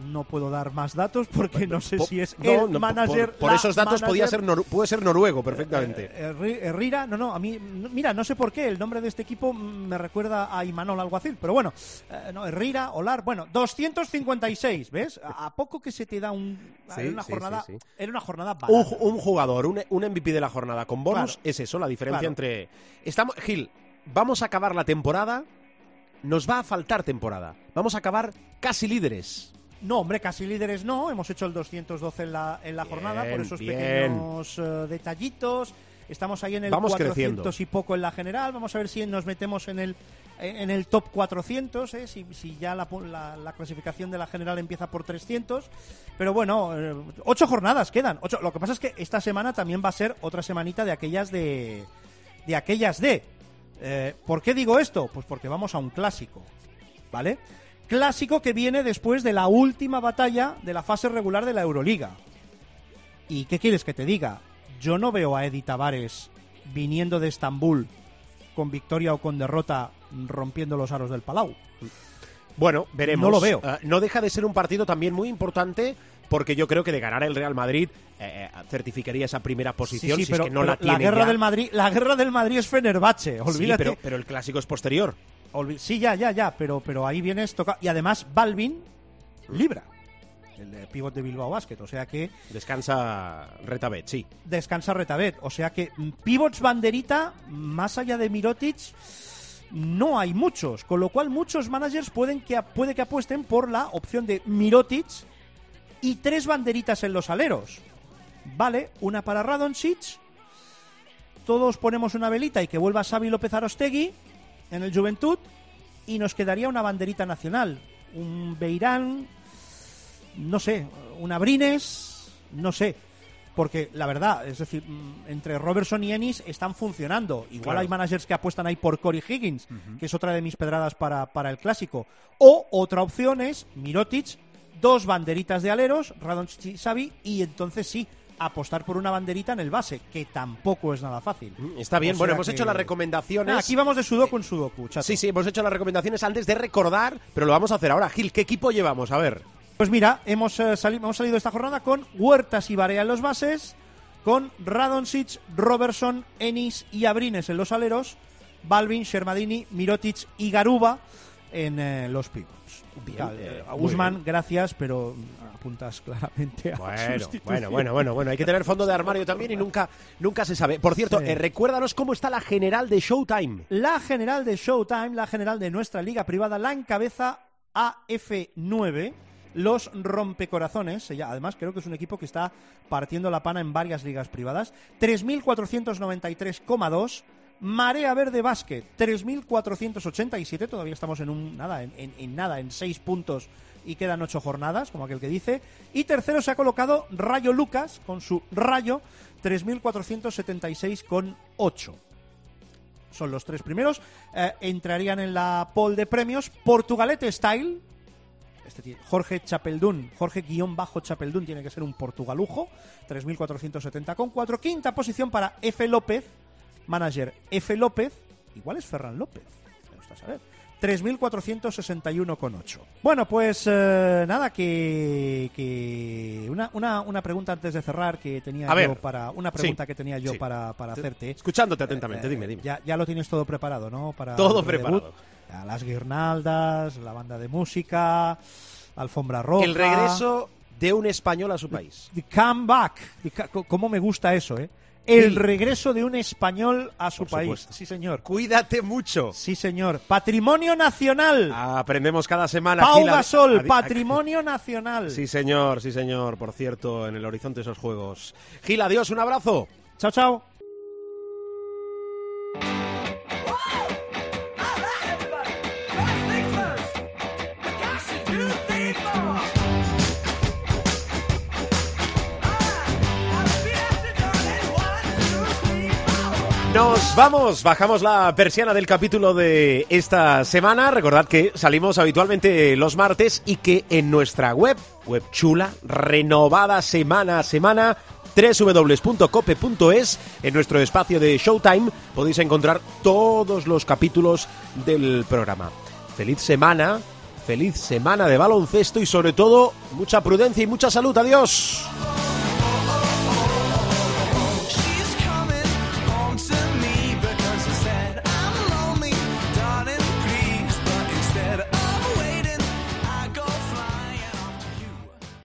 No puedo dar más datos porque no sé Po- si es no, el no, manager. Por, por esos datos podía ser puede ser noruego perfectamente. Eh, Herri- Herrera, no, no, a mí, mira, no sé por qué, el nombre de este equipo me recuerda a Imanol Alguacil, pero bueno, eh, no, Herrera, Olar, bueno, 256, ¿ves? A, poco que se te da un... Sí, era una sí, jornada, sí, era una jornada barata. un jugador, un, un MVP de la jornada con bonus, Claro. es eso, la diferencia Claro. entre. Estamos, Gil, vamos a acabar la temporada. Nos va a faltar temporada. Vamos a acabar casi líderes. No, hombre, casi líderes no. Hemos hecho el 212 en la, en la Bien, jornada por esos bien. pequeños eh, detallitos. Estamos ahí en el Vamos 400 creciendo. y poco en la general. Vamos a ver si nos metemos en el en el top 400, ¿eh? si, si ya la, la- la clasificación de la general empieza por 300. Pero bueno, eh, ocho jornadas quedan. Ocho. Lo que pasa es que esta semana también va a ser otra semanita de aquellas de, de aquellas de. Eh, ¿Por qué digo esto? Pues porque vamos a un clásico, ¿vale? Clásico que viene después de la última batalla de la fase regular de la Euroliga. ¿Y qué quieres que te diga? Yo no veo a Eddie Tavares viniendo de Estambul con victoria o con derrota rompiendo los aros del Palau. Bueno, veremos. No lo veo. Eh, no deja de ser un partido también muy importante porque yo creo que de ganar el Real Madrid eh, eh, certificaría esa primera posición Sí, sí, si pero, es que no pero la tiene guerra ya. del Madrid, la guerra del Madrid es Fenerbahce, Sí, olvídate. pero, pero el clásico es posterior. Sí, ya, ya, ya, pero, pero ahí vienes toca y además Balvin libra el pívot de Bilbao Basket, o sea que Descansa Retabet, sí. descansa Retabet, o sea que pivots banderita más allá de Mirotic no hay muchos, con lo cual muchos managers pueden que puede que apuesten por la opción de Mirotic y tres banderitas en los aleros. Vale, una para Radonjic, todos ponemos una velita y que vuelva Xavi López Arostegui en el Juventud y nos quedaría una banderita nacional, un Beirán, no sé, un Abrines, no sé. Porque la verdad, es decir, mm, entre Robertson y Ennis están funcionando. Igual Claro. hay managers que apuestan ahí por Corey Higgins, que es otra de mis pedradas para, para el clásico. O otra opción es Mirotic, dos banderitas de aleros, Radonjic y Xavi, y entonces sí, apostar por una banderita en el base, que tampoco es nada fácil. Mm, Está bien, O bueno, hemos que- hecho las recomendaciones. Ah, aquí vamos de sudoku en sudoku, chato. Sí, sí, hemos hecho las recomendaciones antes de recordar, pero lo vamos a hacer ahora. Gil, ¿qué equipo llevamos? A ver. Pues mira, hemos, eh, sali- hemos salido esta jornada con Huertas y Barea en los bases, con Radonjic, Robertson, Ennis y Abrines en los aleros, Balvin, Shermadini, Mirotic y Garuba en eh, los pivots. Tal, eh, eh, gracias, pero apuntas claramente a Bueno, bueno, bueno, bueno, bueno, hay que tener fondo de armario también y nunca, nunca se sabe. Por cierto, Sí. eh, recuérdanos cómo está la general de Showtime. La general de Showtime, la general de nuestra liga privada, la encabeza AF9, los rompecorazones. Además, creo que es un equipo que está partiendo la pana en varias ligas privadas. 3.493,2. Marea Verde Basket, 3.487. Todavía estamos en un nada, en, en- en nada, en seis puntos y quedan ocho jornadas, como aquel que dice. Y tercero se ha colocado Rayo Lucas con su Rayo, 3.476,8 son los tres primeros. Eh, entrarían en la poll de premios Portugalete Style. Este tiene- Jorge Chapeldún, Jorge guion bajo Chapeldún tiene que ser un portugalujo. 3.470,4. Quinta posición para F. López, manager F. López. Igual es Ferran López. me gusta saber. 3.461,8. Bueno, pues eh, nada, que, que una, una, una pregunta antes de cerrar que tenía A yo ver. para una pregunta Sí, que tenía yo sí. para, para Te- hacerte. Escuchándote atentamente, Eh, dime, dime. Ya, ya lo tienes todo preparado, ¿no? Para Todo preparado. Ya, Las guirnaldas, la banda de música, alfombra roja. El regreso de un español a su país. The comeback. The ca- co- ¿Cómo me gusta eso, eh? El Sí. regreso de un español a su Por país. supuesto. Sí, señor. Cuídate mucho. Sí, señor. Patrimonio nacional. Aprendemos cada semana. Pau Gil, a- Gasol, patrimonio nacional. Sí, señor, sí, señor. Por cierto, en el horizonte esos juegos. Gil, adiós, un abrazo. Chao, chao. Nos vamos, bajamos la persiana del capítulo de esta semana. Recordad que salimos habitualmente los martes y que en nuestra web, web chula, renovada semana a semana, www.cope.es, en nuestro espacio de Showtime, podéis encontrar todos los capítulos del programa. Feliz semana, feliz semana de baloncesto y sobre todo mucha prudencia y mucha salud. Adiós.